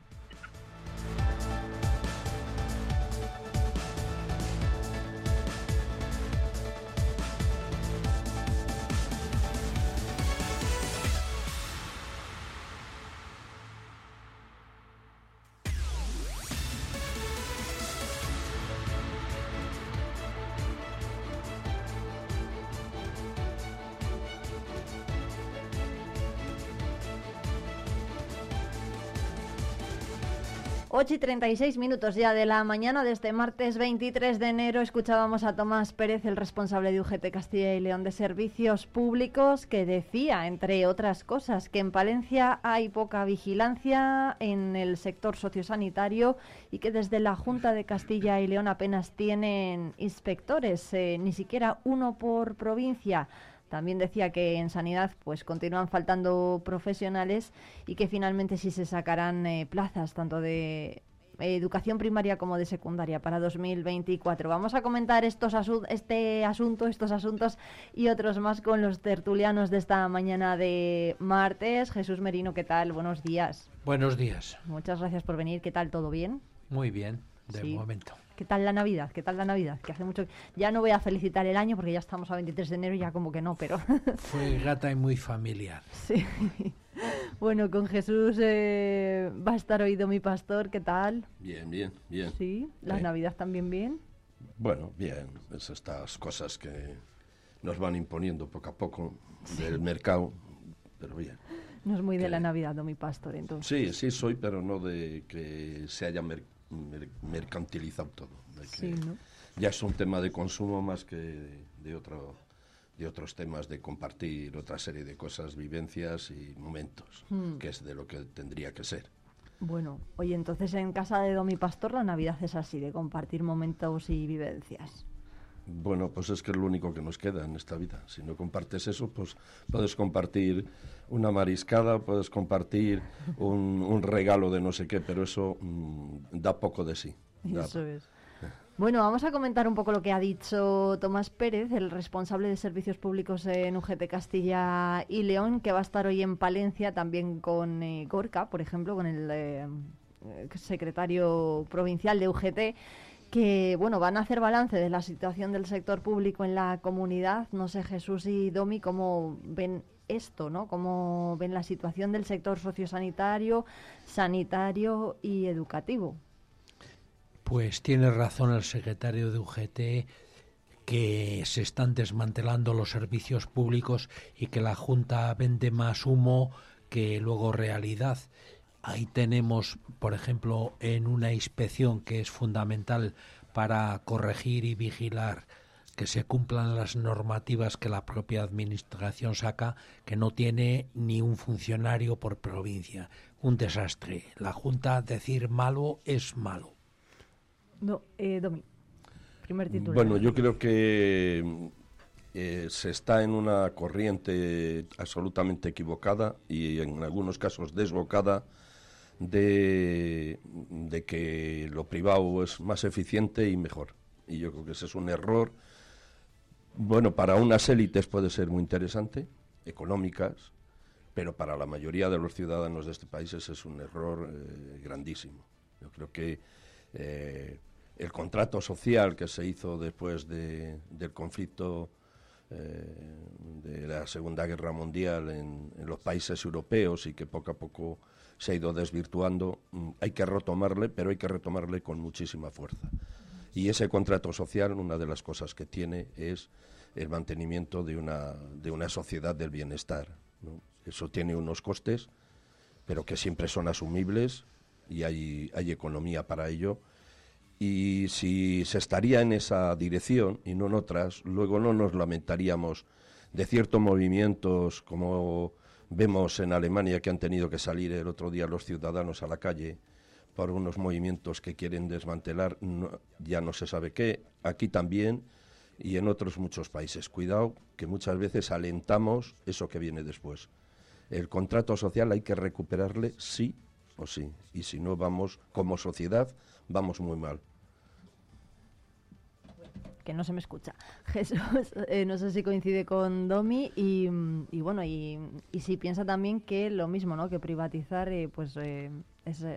8 y 36 minutos ya de la mañana de este martes 23 de enero escuchábamos a Tomás Pérez, el responsable de UGT Castilla y León de Servicios Públicos, que decía, entre otras cosas, que en Palencia hay poca vigilancia en el sector sociosanitario y que desde la Junta de Castilla y León apenas tienen inspectores, eh, ni siquiera uno por provincia. También decía que en sanidad pues continúan faltando profesionales y que finalmente sí se sacarán eh, plazas tanto de educación primaria como de secundaria para 2024. Vamos a comentar estos este asunto, estos asuntos y otros más con los tertulianos de esta mañana de martes. Jesús Merino, ¿qué tal? Buenos días. Buenos días. Muchas gracias por venir. ¿Qué tal? ¿Todo bien? Muy bien, de momento. ¿Qué tal la Navidad? ¿Qué tal la Navidad? Que hace mucho ya no voy a felicitar el año porque ya estamos a 23 de enero y ya como que no, pero fue grata y muy familiar. Sí. Bueno, con Jesús eh, va a estar oído mi pastor, ¿qué tal? Bien, bien, bien. Sí, la Navidad también bien. Bueno, bien, es estas cosas que nos van imponiendo poco a poco del mercado, pero bien. No es muy de la Navidad, ¿no, mi pastor, entonces. Sí, sí soy, pero no de que se haya mercado mercantilizado todo. Ya es un tema de consumo más que de, otro, de otros temas de compartir otra serie de cosas, vivencias y momentos, hmm. que es de lo que tendría que ser. Bueno, oye, entonces en casa de Domi Pastor la Navidad es así, de compartir momentos y vivencias. Bueno, pues es que es lo único que nos queda en esta vida. Si no compartes eso, pues puedes compartir una mariscada, puedes compartir un, regalo de no sé qué, pero eso mm, da poco de sí. Eso es. Bueno, vamos a comentar un poco lo que ha dicho Tomás Pérez, el responsable de servicios públicos en UGT Castilla y León, que va a estar hoy en Palencia también con eh, Gorka, por ejemplo, con el eh, secretario provincial de UGT que bueno van a hacer balance de la situación del sector público en la comunidad. No sé, Jesús y Domi, cómo ven esto, ¿no? Cómo ven la situación del sector sociosanitario, sanitario y educativo. Pues tiene razón el secretario de UGT que se están desmantelando los servicios públicos y que la Junta vende más humo que luego realidad. Ahí tenemos, por ejemplo, en una inspección que es fundamental para corregir y vigilar que se cumplan las normativas que la propia administración saca, que no tiene ni un funcionario por provincia. Un desastre. La Junta decir malo es malo. No, eh, Domi, primer título. Bueno, yo creo que eh, se está en una corriente absolutamente equivocada y en algunos casos desbocada de, que lo privado es más eficiente y mejor. Y yo creo que ese es un error. Bueno, para unas élites puede ser muy interesante, económicas, pero para la mayoría de los ciudadanos de este país es un error eh, grandísimo. Yo creo que eh, el contrato social que se hizo después del conflicto de la Segunda Guerra Mundial en, los países europeos y que poco a poco se ha ido desvirtuando, mm, hay que retomarle, pero hay que retomarle con muchísima fuerza. Y ese contrato social, una de las cosas que tiene es el mantenimiento de una, de una sociedad del bienestar. Eso tiene unos costes, pero que siempre son asumibles y hay, hay economía para ello. Y si se estaría en esa dirección y no en otras, luego no nos lamentaríamos de ciertos movimientos como vemos en Alemania que han tenido que salir el otro día los ciudadanos a la calle por unos movimientos que quieren desmantelar ya no se sabe qué, aquí también y en otros muchos países. Cuidado que muchas veces alentamos eso que viene después. El contrato social hay que recuperarle sí o sí, y si no vamos como sociedad vamos muy mal que no se me escucha. Jesús, eh, no sé si coincide con Domi y, bueno, y, si piensa también que lo mismo, ¿no? Que privatizar, eh, pues eh,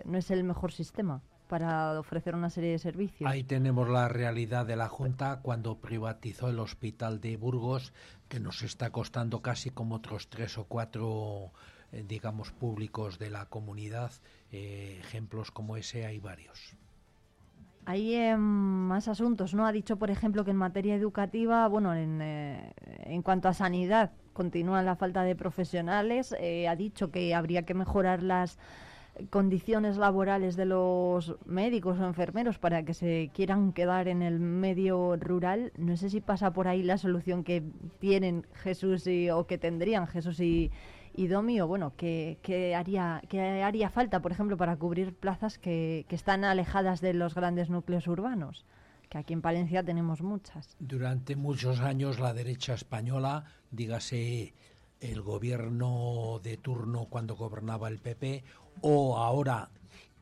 no es el mejor sistema para ofrecer una serie de servicios. Ahí tenemos la realidad de la Junta cuando privatizó el hospital de Burgos, que nos está costando casi como otros tres o cuatro, digamos, públicos de la comunidad. ejemplos como ese hay varios. Hay em, más asuntos, ¿no? Ha dicho, por ejemplo, que en materia educativa, bueno, en, eh, en cuanto a sanidad, continúa la falta de profesionales. Eh, ha dicho que habría que mejorar las condiciones laborales de los médicos o enfermeros para que se quieran quedar en el medio rural. No sé si pasa por ahí la solución que tienen Jesús y, o que tendrían Jesús y, y Domi, o bueno, ¿qué, haría, qué haría falta, por ejemplo, para cubrir plazas que, que están alejadas de los grandes núcleos urbanos? que aquí en Palencia tenemos muchas. Durante muchos años la derecha española, dígase el gobierno de turno cuando gobernaba el PP, o ahora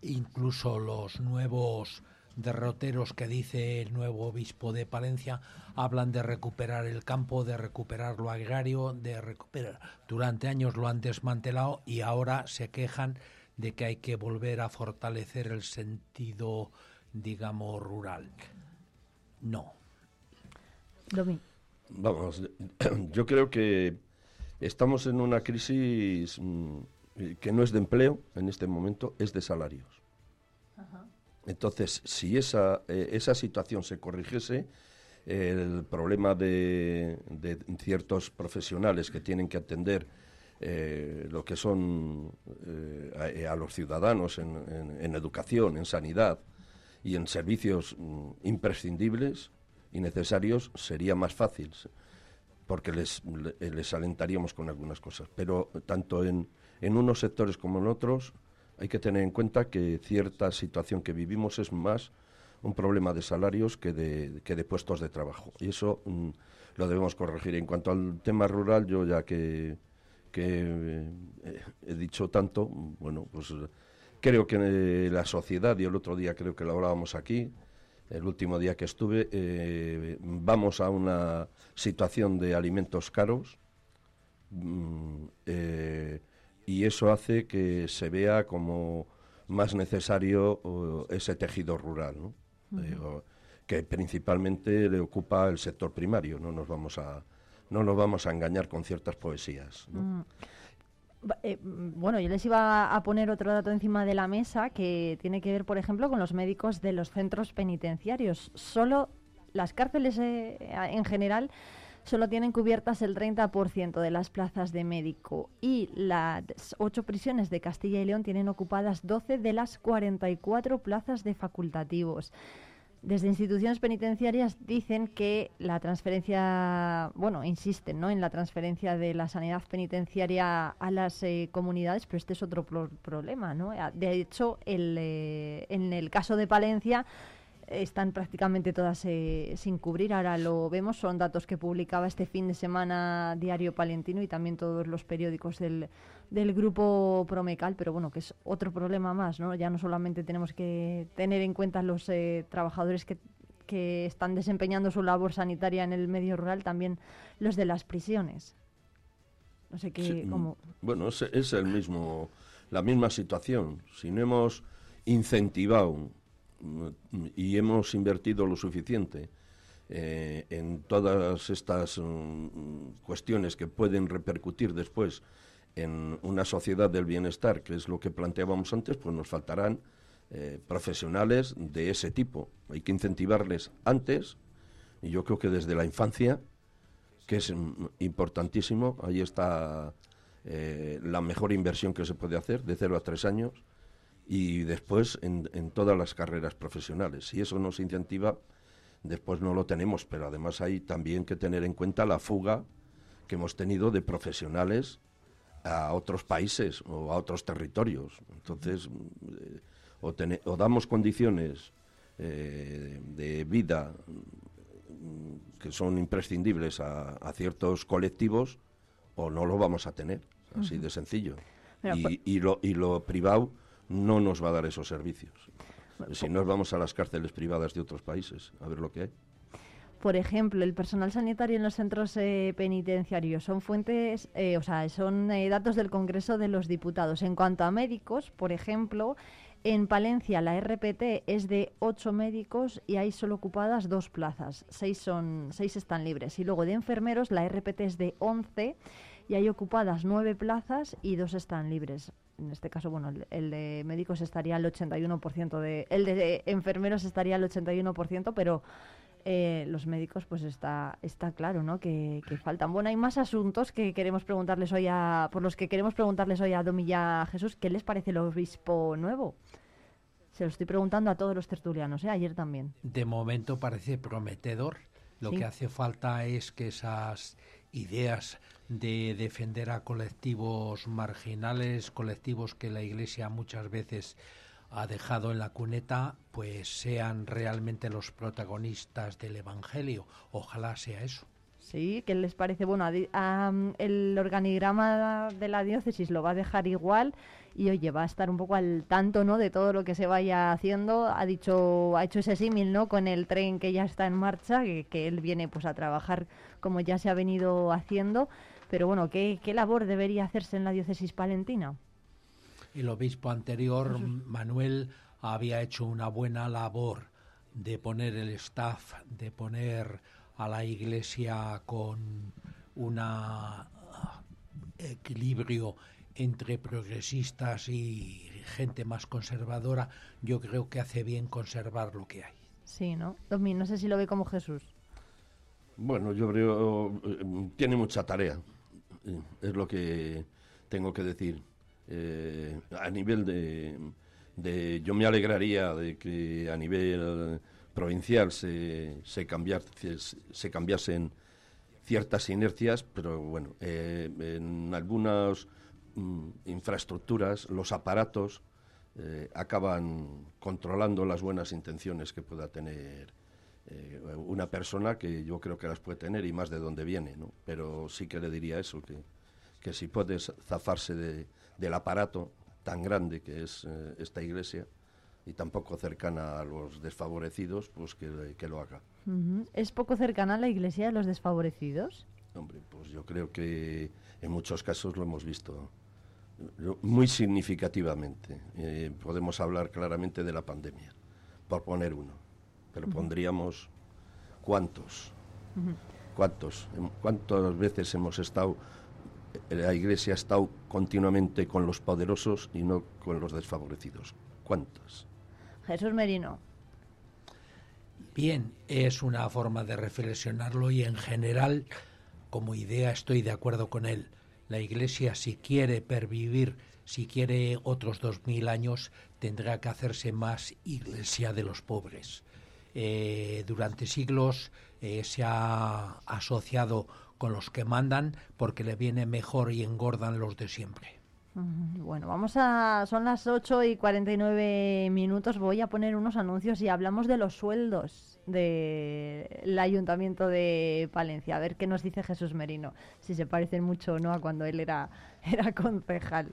incluso los nuevos derroteros que dice el nuevo obispo de Palencia hablan de recuperar el campo, de recuperar lo agrario, de recuperar. Durante años lo han desmantelado y ahora se quejan de que hay que volver a fortalecer el sentido, digamos, rural. No. Vamos, yo creo que estamos en una crisis mm, que no es de empleo en este momento, es de salarios. Entonces, si esa, eh, esa situación se corrigiese, el problema de, ciertos profesionales que tienen que atender eh, lo que son eh, a, los ciudadanos en, educación, en sanidad y en servicios mm, imprescindibles y necesarios, sería más fácil, porque les, les alentaríamos con algunas cosas. Pero tanto en, en unos sectores como en otros, hay que tener en cuenta que cierta situación que vivimos es más un problema de salarios que de, que de puestos de trabajo. Y eso mm, lo debemos corregir. En cuanto al tema rural, yo ya que, eh, he dicho tanto, bueno, pues creo que eh, la sociedad, y el otro día creo que lo hablábamos aquí, el último día que estuve, eh, vamos a una situación de alimentos caros. Mm, y eso hace que se vea como más necesario ese tejido rural, ¿no? Eh, que principalmente le ocupa el sector primario, no nos vamos a no nos vamos a engañar con ciertas poesías. Mm. Eh, bueno, yo les iba a poner otro dato encima de la mesa que tiene que ver, por ejemplo, con los médicos de los centros penitenciarios. Solo las cárceles eh, en general solo tienen cubiertas el 30% de las plazas de médico y las ocho prisiones de Castilla y León tienen ocupadas 12 de las 44 plazas de facultativos. Desde instituciones penitenciarias dicen que la transferencia, bueno, insisten ¿no? en la transferencia de la sanidad penitenciaria a las eh, comunidades, pero este es otro problema. ¿no? De hecho, el, eh, en el caso de Palencia, están prácticamente todas eh, sin cubrir. Ahora lo vemos, son datos que publicaba este fin de semana Diario Palentino y también todos los periódicos del, del grupo Promecal, pero bueno, que es otro problema más, ¿no? Ya no solamente tenemos que tener en cuenta los eh, trabajadores que, que están desempeñando su labor sanitaria en el medio rural, también los de las prisiones. No sé qué, cómo... Bueno, es, es el mismo, la misma situación. Si no hemos incentivado y hemos invertido lo suficiente eh, en todas estas mm, cuestiones que pueden repercutir después en una sociedad del bienestar, que es lo que planteábamos antes, pues nos faltarán eh, profesionales de ese tipo. Hay que incentivarles antes, y yo creo que desde la infancia, que es mm, importantísimo, ahí está eh, la mejor inversión que se puede hacer, de 0 a 3 años, y después en, en todas las carreras profesionales. Si eso no se incentiva, después no lo tenemos, pero además hay también que tener en cuenta la fuga que hemos tenido de profesionales a otros países o a otros territorios. Entonces, eh, o, damos condiciones eh, de vida mm, que son imprescindibles a, ciertos colectivos o no lo vamos a tener, así de sencillo. y, y, lo, y lo privado no nos va a dar esos servicios. Si no, vamos a las cárceles privadas de otros países a ver lo que hay. Por ejemplo, el personal sanitario en los centros eh, penitenciarios son fuentes, eh, o sea, son eh, datos del Congreso de los Diputados. En cuanto a médicos, por ejemplo, en Palencia la RPT es de ocho médicos y hay solo ocupadas dos plazas. Seis, son, seis están libres. Y luego de enfermeros la RPT es de 11 y hay ocupadas nueve plazas y dos están libres en este caso, bueno, el, de médicos estaría al 81%, de, el de enfermeros estaría al 81%, pero eh, los médicos, pues está, está claro, ¿no? Que, faltan. Bueno, hay más asuntos que queremos preguntarles hoy a, por los que queremos preguntarles hoy a Domilla Jesús, ¿qué les parece el obispo nuevo? Se lo estoy preguntando a todos los tertulianos, ¿eh? ayer también. De momento parece prometedor. Lo que hace falta es que esas ideas de defender a colectivos marginales, colectivos que la Iglesia muchas veces ha dejado en la cuneta, pues sean realmente los protagonistas del Evangelio. Ojalá sea eso. Sí, ¿qué les parece? Bueno, el organigrama de la diócesis lo va a dejar igual y oye, va a estar un poco al tanto, ¿no? De todo lo que se vaya haciendo. Ha dicho, ha hecho ese símil, ¿no? Con el tren que ya está en marcha, que, que él viene pues a trabajar como ya se ha venido haciendo. Pero bueno, ¿qué, labor debería hacerse en la diócesis palentina? El obispo anterior, Manuel, había hecho una buena labor de poner el staff, de poner a la iglesia con un equilibrio entre progresistas y gente más conservadora, yo creo que hace bien conservar lo que hay. Sí, ¿no? Domi, no sé si lo ve como Jesús. Bueno, yo creo eh, tiene mucha tarea es lo que tengo que decir. Eh, a nivel de, Yo me alegraría de que a nivel provincial se, se, se cambiasen ciertas inercias, pero bueno, eh, en algunas mm, infraestructuras los aparatos eh, acaban controlando las buenas intenciones que pueda tener eh, una persona que yo creo que las puede tener y más de dónde viene, ¿no? Pero sí que le diría eso, que, que si puedes zafarse de, del aparato tan grande que es eh, esta iglesia y tan poco cercana a los desfavorecidos, pues que, que lo haga. ¿Es poco cercana a la iglesia de los desfavorecidos? Hombre, pues yo creo que en muchos casos lo hemos visto muy significativamente. Eh, podemos hablar claramente de la pandemia, por poner uno pero pondríamos cuántos, cuántos, cuántas veces hemos estado, la Iglesia ha estado continuamente con los poderosos y no con los desfavorecidos. ¿Cuántas? Jesús Merino. Bien, es una forma de reflexionarlo y en general, como idea, estoy de acuerdo con él. La Iglesia, si quiere pervivir, si quiere otros dos mil años, tendrá que hacerse más Iglesia de los pobres eh, durante siglos eh, se ha asociado con los que mandan porque le viene mejor y engordan los de siempre. Bueno, vamos a. Son las 8 y 49 minutos. Voy a poner unos anuncios y hablamos de los sueldos del Ayuntamiento de Palencia. A ver qué nos dice Jesús Merino. Si se parecen mucho o no a cuando él era, era concejal.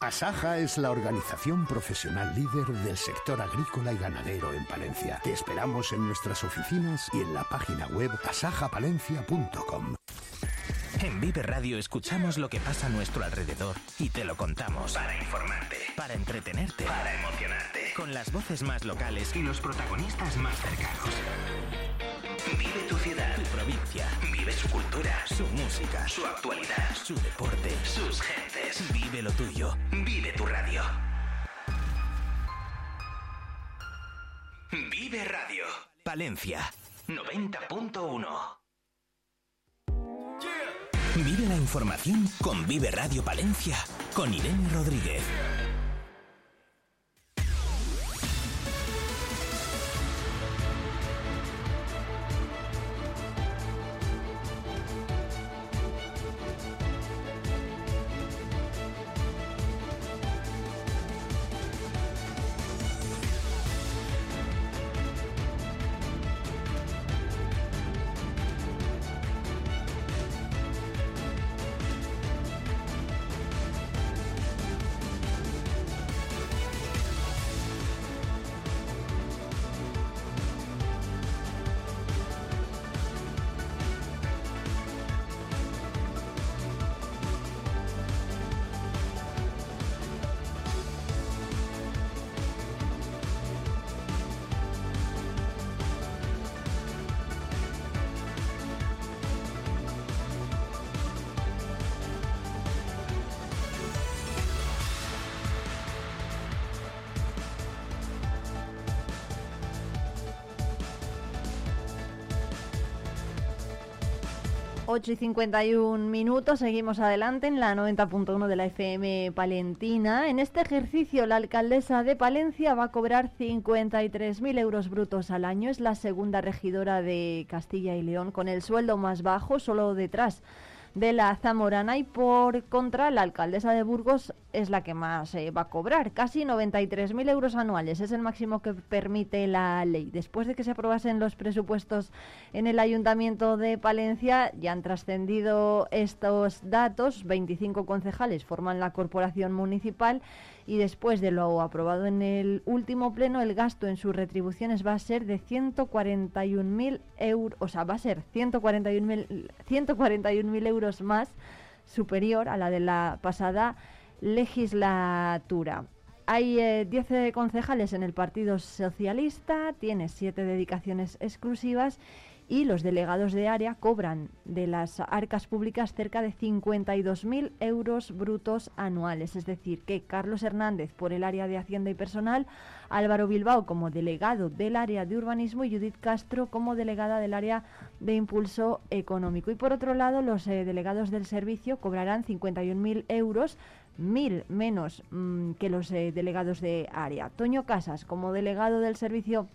Asaja es la organización profesional líder del sector agrícola y ganadero en Palencia. Te esperamos en nuestras oficinas y en la página web asajapalencia.com. En Vive Radio escuchamos lo que pasa a nuestro alrededor y te lo contamos. Para informarte. Para entretenerte. Para emocionarte. Con las voces más locales y los protagonistas más cercanos. Vive tu ciudad, tu provincia. Vive su cultura, su música, su actualidad, su deporte, sus gentes. Vive lo tuyo. Vive tu radio. Vive Radio. Palencia 90.1. Vive la información con Vive Radio Palencia con Irene Rodríguez. Ocho y 51 minutos, seguimos adelante en la 90.1 de la FM Palentina. En este ejercicio, la alcaldesa de Palencia va a cobrar 53.000 euros brutos al año. Es la segunda regidora de Castilla y León con el sueldo más bajo, solo detrás de la Zamorana y por contra la alcaldesa de Burgos es la que más eh, va a cobrar, casi 93.000 euros anuales, es el máximo que permite la ley. Después de que se aprobasen los presupuestos en el Ayuntamiento de Palencia, ya han trascendido estos datos, 25 concejales forman la corporación municipal y después de lo aprobado en el último pleno, el gasto en sus retribuciones va a ser de 141.000 euros, o sea, va a ser 141.000 141 euros más superior a la de la pasada legislatura. Hay 10 eh, concejales en el Partido Socialista, tiene 7 dedicaciones exclusivas y los delegados de área cobran de las arcas públicas cerca de 52.000 euros brutos anuales. Es decir, que Carlos Hernández por el área de Hacienda y Personal, Álvaro Bilbao como delegado del área de urbanismo y Judith Castro como delegada del área de impulso económico. Y por otro lado, los eh, delegados del servicio cobrarán 51.000 euros mil menos mm, que los eh, delegados de área. Toño Casas, como delegado del servicio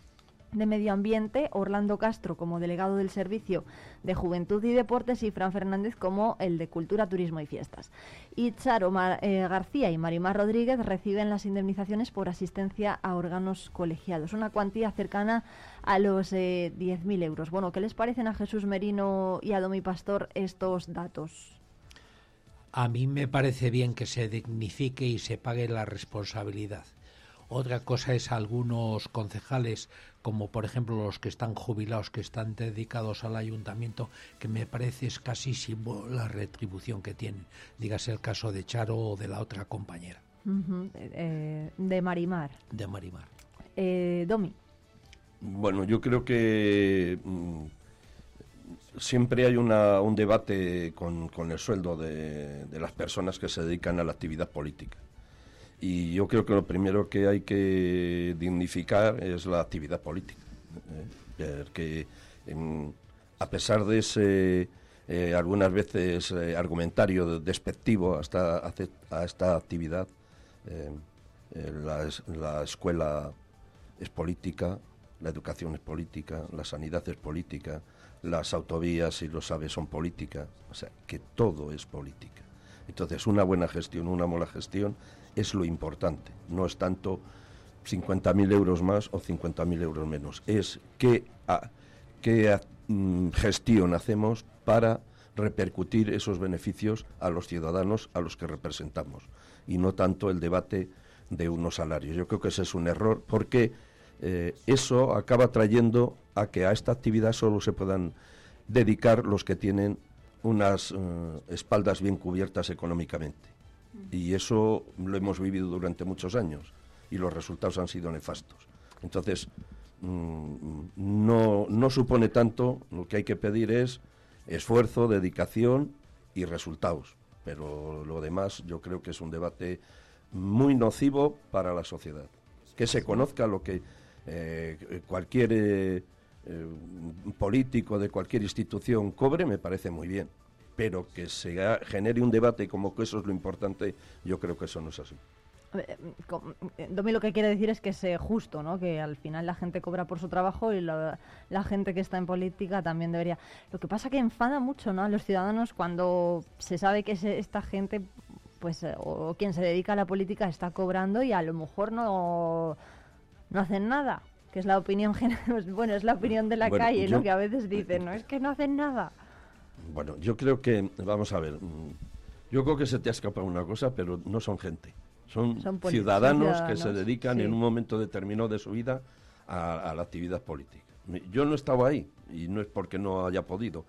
de Medio Ambiente, Orlando Castro como delegado del Servicio de Juventud y Deportes y Fran Fernández como el de Cultura, Turismo y Fiestas. Y Charo eh, García y Marimar Rodríguez reciben las indemnizaciones por asistencia a órganos colegiados, una cuantía cercana a los 10.000 eh, euros. Bueno, ¿qué les parecen a Jesús Merino y a Domi Pastor estos datos? A mí me parece bien que se dignifique y se pague la responsabilidad. Otra cosa es algunos concejales como por ejemplo los que están jubilados, que están dedicados al ayuntamiento, que me parece escasísimo la retribución que tienen. Dígase el caso de Charo o de la otra compañera. Eh, de Marimar. De Marimar. Eh, Domi. Bueno, yo creo que mm, siempre hay un debate con, el sueldo de las personas que se dedican a la actividad política. Y yo creo que lo primero que hay que dignificar es la actividad política. ¿eh? Porque a pesar de ese, eh, algunas veces, eh, argumentario despectivo hasta a esta actividad, la, la, escuela es política, la educación es política, la sanidad es política, las autovías, si lo sabes, son política, o sea, que todo es política. Entonces, una buena gestión, una mala gestión es lo importante, no es tanto 50.000 euros más o 50.000 euros menos, es qué, qué mm, gestión hacemos para repercutir esos beneficios a los ciudadanos a los que representamos y no tanto el debate de unos salarios. Yo creo que ese es un error porque eh, eso acaba trayendo a que a esta actividad solo se puedan dedicar los que tienen unas eh, espaldas bien cubiertas económicamente. Y eso lo hemos vivido durante muchos años y los resultados han sido nefastos. Entonces, mm, no, no supone tanto, lo que hay que pedir es esfuerzo, dedicación y resultados. Pero lo demás yo creo que es un debate muy nocivo para la sociedad. Que se conozca lo que eh, cualquier eh, eh, político de cualquier institución cobre, me parece muy bien. Pero que se genere un debate como que eso es lo importante, yo creo que eso no es así. Domi lo que quiere decir es que es justo, ¿no? Que al final la gente cobra por su trabajo y la, gente que está en política también debería. Lo que pasa que enfada mucho, ¿no? A los ciudadanos cuando se sabe que esta gente, pues, o quien se dedica a la política está cobrando y a lo mejor no, no hacen nada. Que es la opinión general, bueno, es la opinión de la calle, ¿no? Que a veces dicen, no es que no hacen nada. Bueno, yo creo que, vamos a ver, mm, yo creo que se te ha escapado una cosa, pero no son gente. Son, ciudadanos, que se dedican en un momento determinado de su vida a, la actividad política. Yo no estaba ahí y no es porque no haya podido,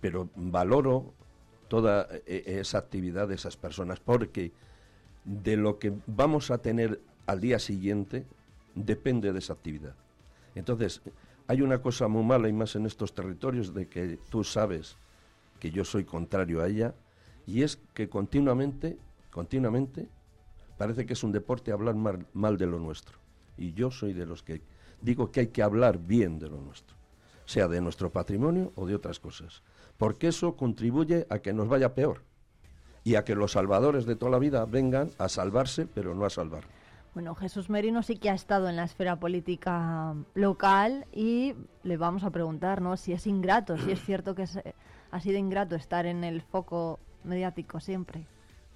pero valoro toda e, e, esa actividad de esas personas porque de lo que vamos a tener al día siguiente depende de esa actividad. Entonces, hay una cosa muy mala y más en estos territorios de que tú sabes que yo soy contrario a ella y es que continuamente, continuamente parece que es un deporte hablar mal, de lo nuestro. Y yo soy de los que digo que hay que hablar bien de lo nuestro, sea de nuestro patrimonio o de otras cosas, porque eso contribuye a que nos vaya peor y a que los salvadores de toda la vida vengan a salvarse, pero no a salvar. Bueno, Jesús Merino sí que ha estado en la esfera política local y le vamos a preguntar, ¿no? Si es ingrato, si es cierto que ha sido ingrato estar en el foco mediático siempre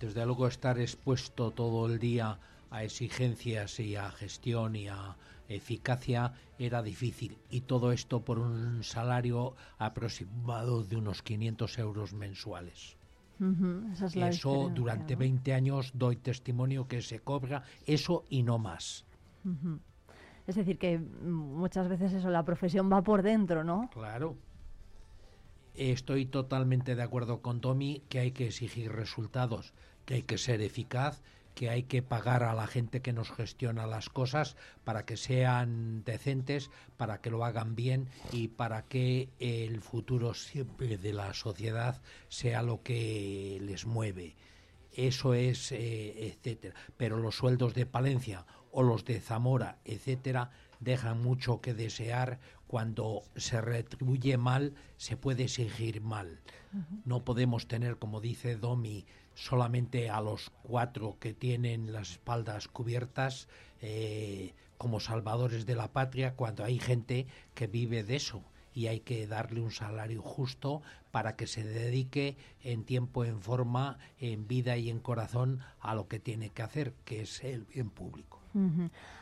desde luego estar expuesto todo el día a exigencias y a gestión y a eficacia era difícil y todo esto por un salario aproximado de unos 500 euros mensuales. eso durante 20 años doy testimonio que se cobra eso y no más. Es decir, que muchas veces eso, la profesión va por dentro, ¿no? Claro. Estoy totalmente de acuerdo con Tommy que hay que exigir resultados, que hay que ser eficaz, que hay que pagar a la gente que nos gestiona las cosas para que sean decentes, para que lo hagan bien y para que el futuro siempre de la sociedad sea lo que les mueve. Eso es, eh, etcétera. Pero los sueldos de Palencia o los de Zamora, etcétera, dejan mucho que desear cuando se retribuye mal, se puede exigir mal. No podemos tener, como dice Domi, solamente a los cuatro que tienen las espaldas cubiertas eh, como salvadores de la patria, cuando hay gente que vive de eso y hay que darle un salario justo para que se dedique en tiempo, en forma, en vida y en corazón a lo que tiene que hacer, que es el bien público.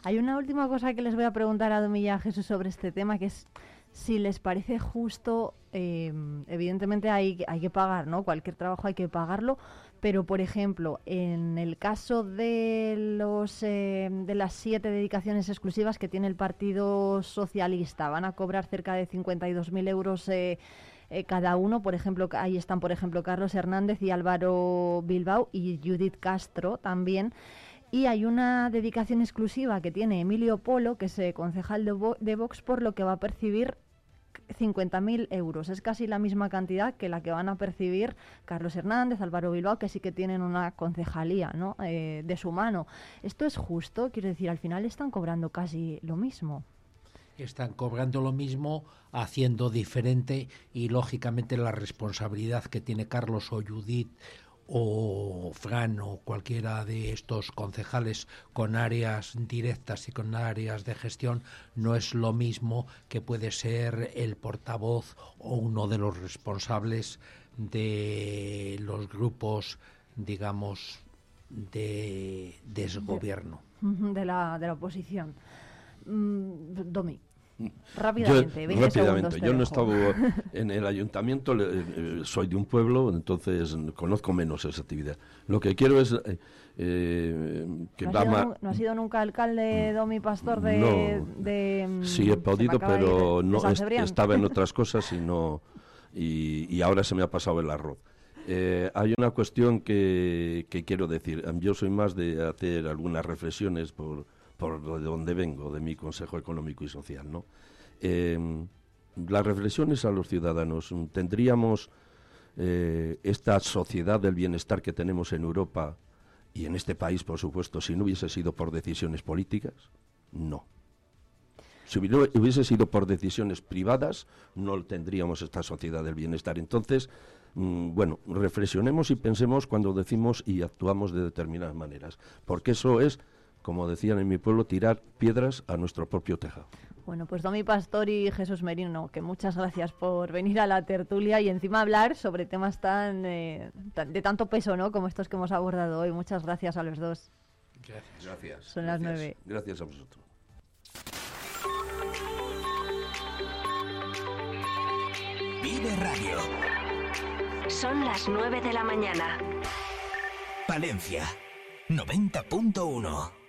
Hay una última cosa que les voy a preguntar a Domilla Jesús sobre este tema, que es si les parece justo, em, evidentemente hay, hay que pagar, ¿no? Cualquier trabajo hay que pagarlo, pero por ejemplo, en el caso de los em, de las siete dedicaciones exclusivas que tiene el Partido Socialista, van a cobrar cerca de 52.000 euros eh, eh, cada uno. Por ejemplo, ahí están, por ejemplo, Carlos Hernández y Álvaro Bilbao y Judith Castro también. Y hay una dedicación exclusiva que tiene Emilio Polo, que es eh, concejal de, Vox, por lo que va a percibir 50.000 euros. Es casi la misma cantidad que la que van a percibir Carlos Hernández, Álvaro Bilbao, que sí que tienen una concejalía ¿no? Eh, de su mano. ¿Esto es justo? Quiero decir, al final están cobrando casi lo mismo. Están cobrando lo mismo, haciendo diferente y lógicamente la responsabilidad que tiene Carlos o Judith o Fran o cualquiera de estos concejales con áreas directas y con áreas de gestión no es lo mismo que puede ser el portavoz o uno de los responsables de los grupos, digamos, de desgobierno. De, la, de la oposición. Mm, Domi. Rápidamente, yo, rápidamente. yo no estaba en el ayuntamiento, eh, soy de un pueblo, entonces conozco menos esa actividad. Lo que quiero es eh, eh, que ¿No, ha ¿No ha sido nunca alcalde mm, Domi Pastor de, no, Sí, he podido, pero no estaba en otras cosas y no y, ahora se me ha pasado el arroz. hay una cuestión que, que quiero decir. Yo soy más de hacer algunas reflexiones por por de donde vengo, de mi Consejo Económico y Social, ¿no? Em, las reflexiones a los ciudadanos. ¿Tendríamos eh, esta sociedad del bienestar que tenemos en Europa y en este país, por supuesto, si no hubiese sido por decisiones políticas? No. Si hubiese sido por decisiones privadas, no tendríamos esta sociedad del bienestar. Entonces, mm, bueno, reflexionemos y pensemos cuando decimos y actuamos de determinadas maneras, porque eso es como decían en mi pueblo, tirar piedras a nuestro propio tejado. Bueno, pues Domi Pastor y Jesús Merino, que muchas gracias por venir a la tertulia y encima hablar sobre temas tan, eh, de tanto peso, ¿no? Como estos que hemos abordado hoy. Muchas gracias a los dos. Gracias. gracias Son las nueve. Gracias a vosotros. Vive Radio. Son las nueve de la mañana. Valencia 90.1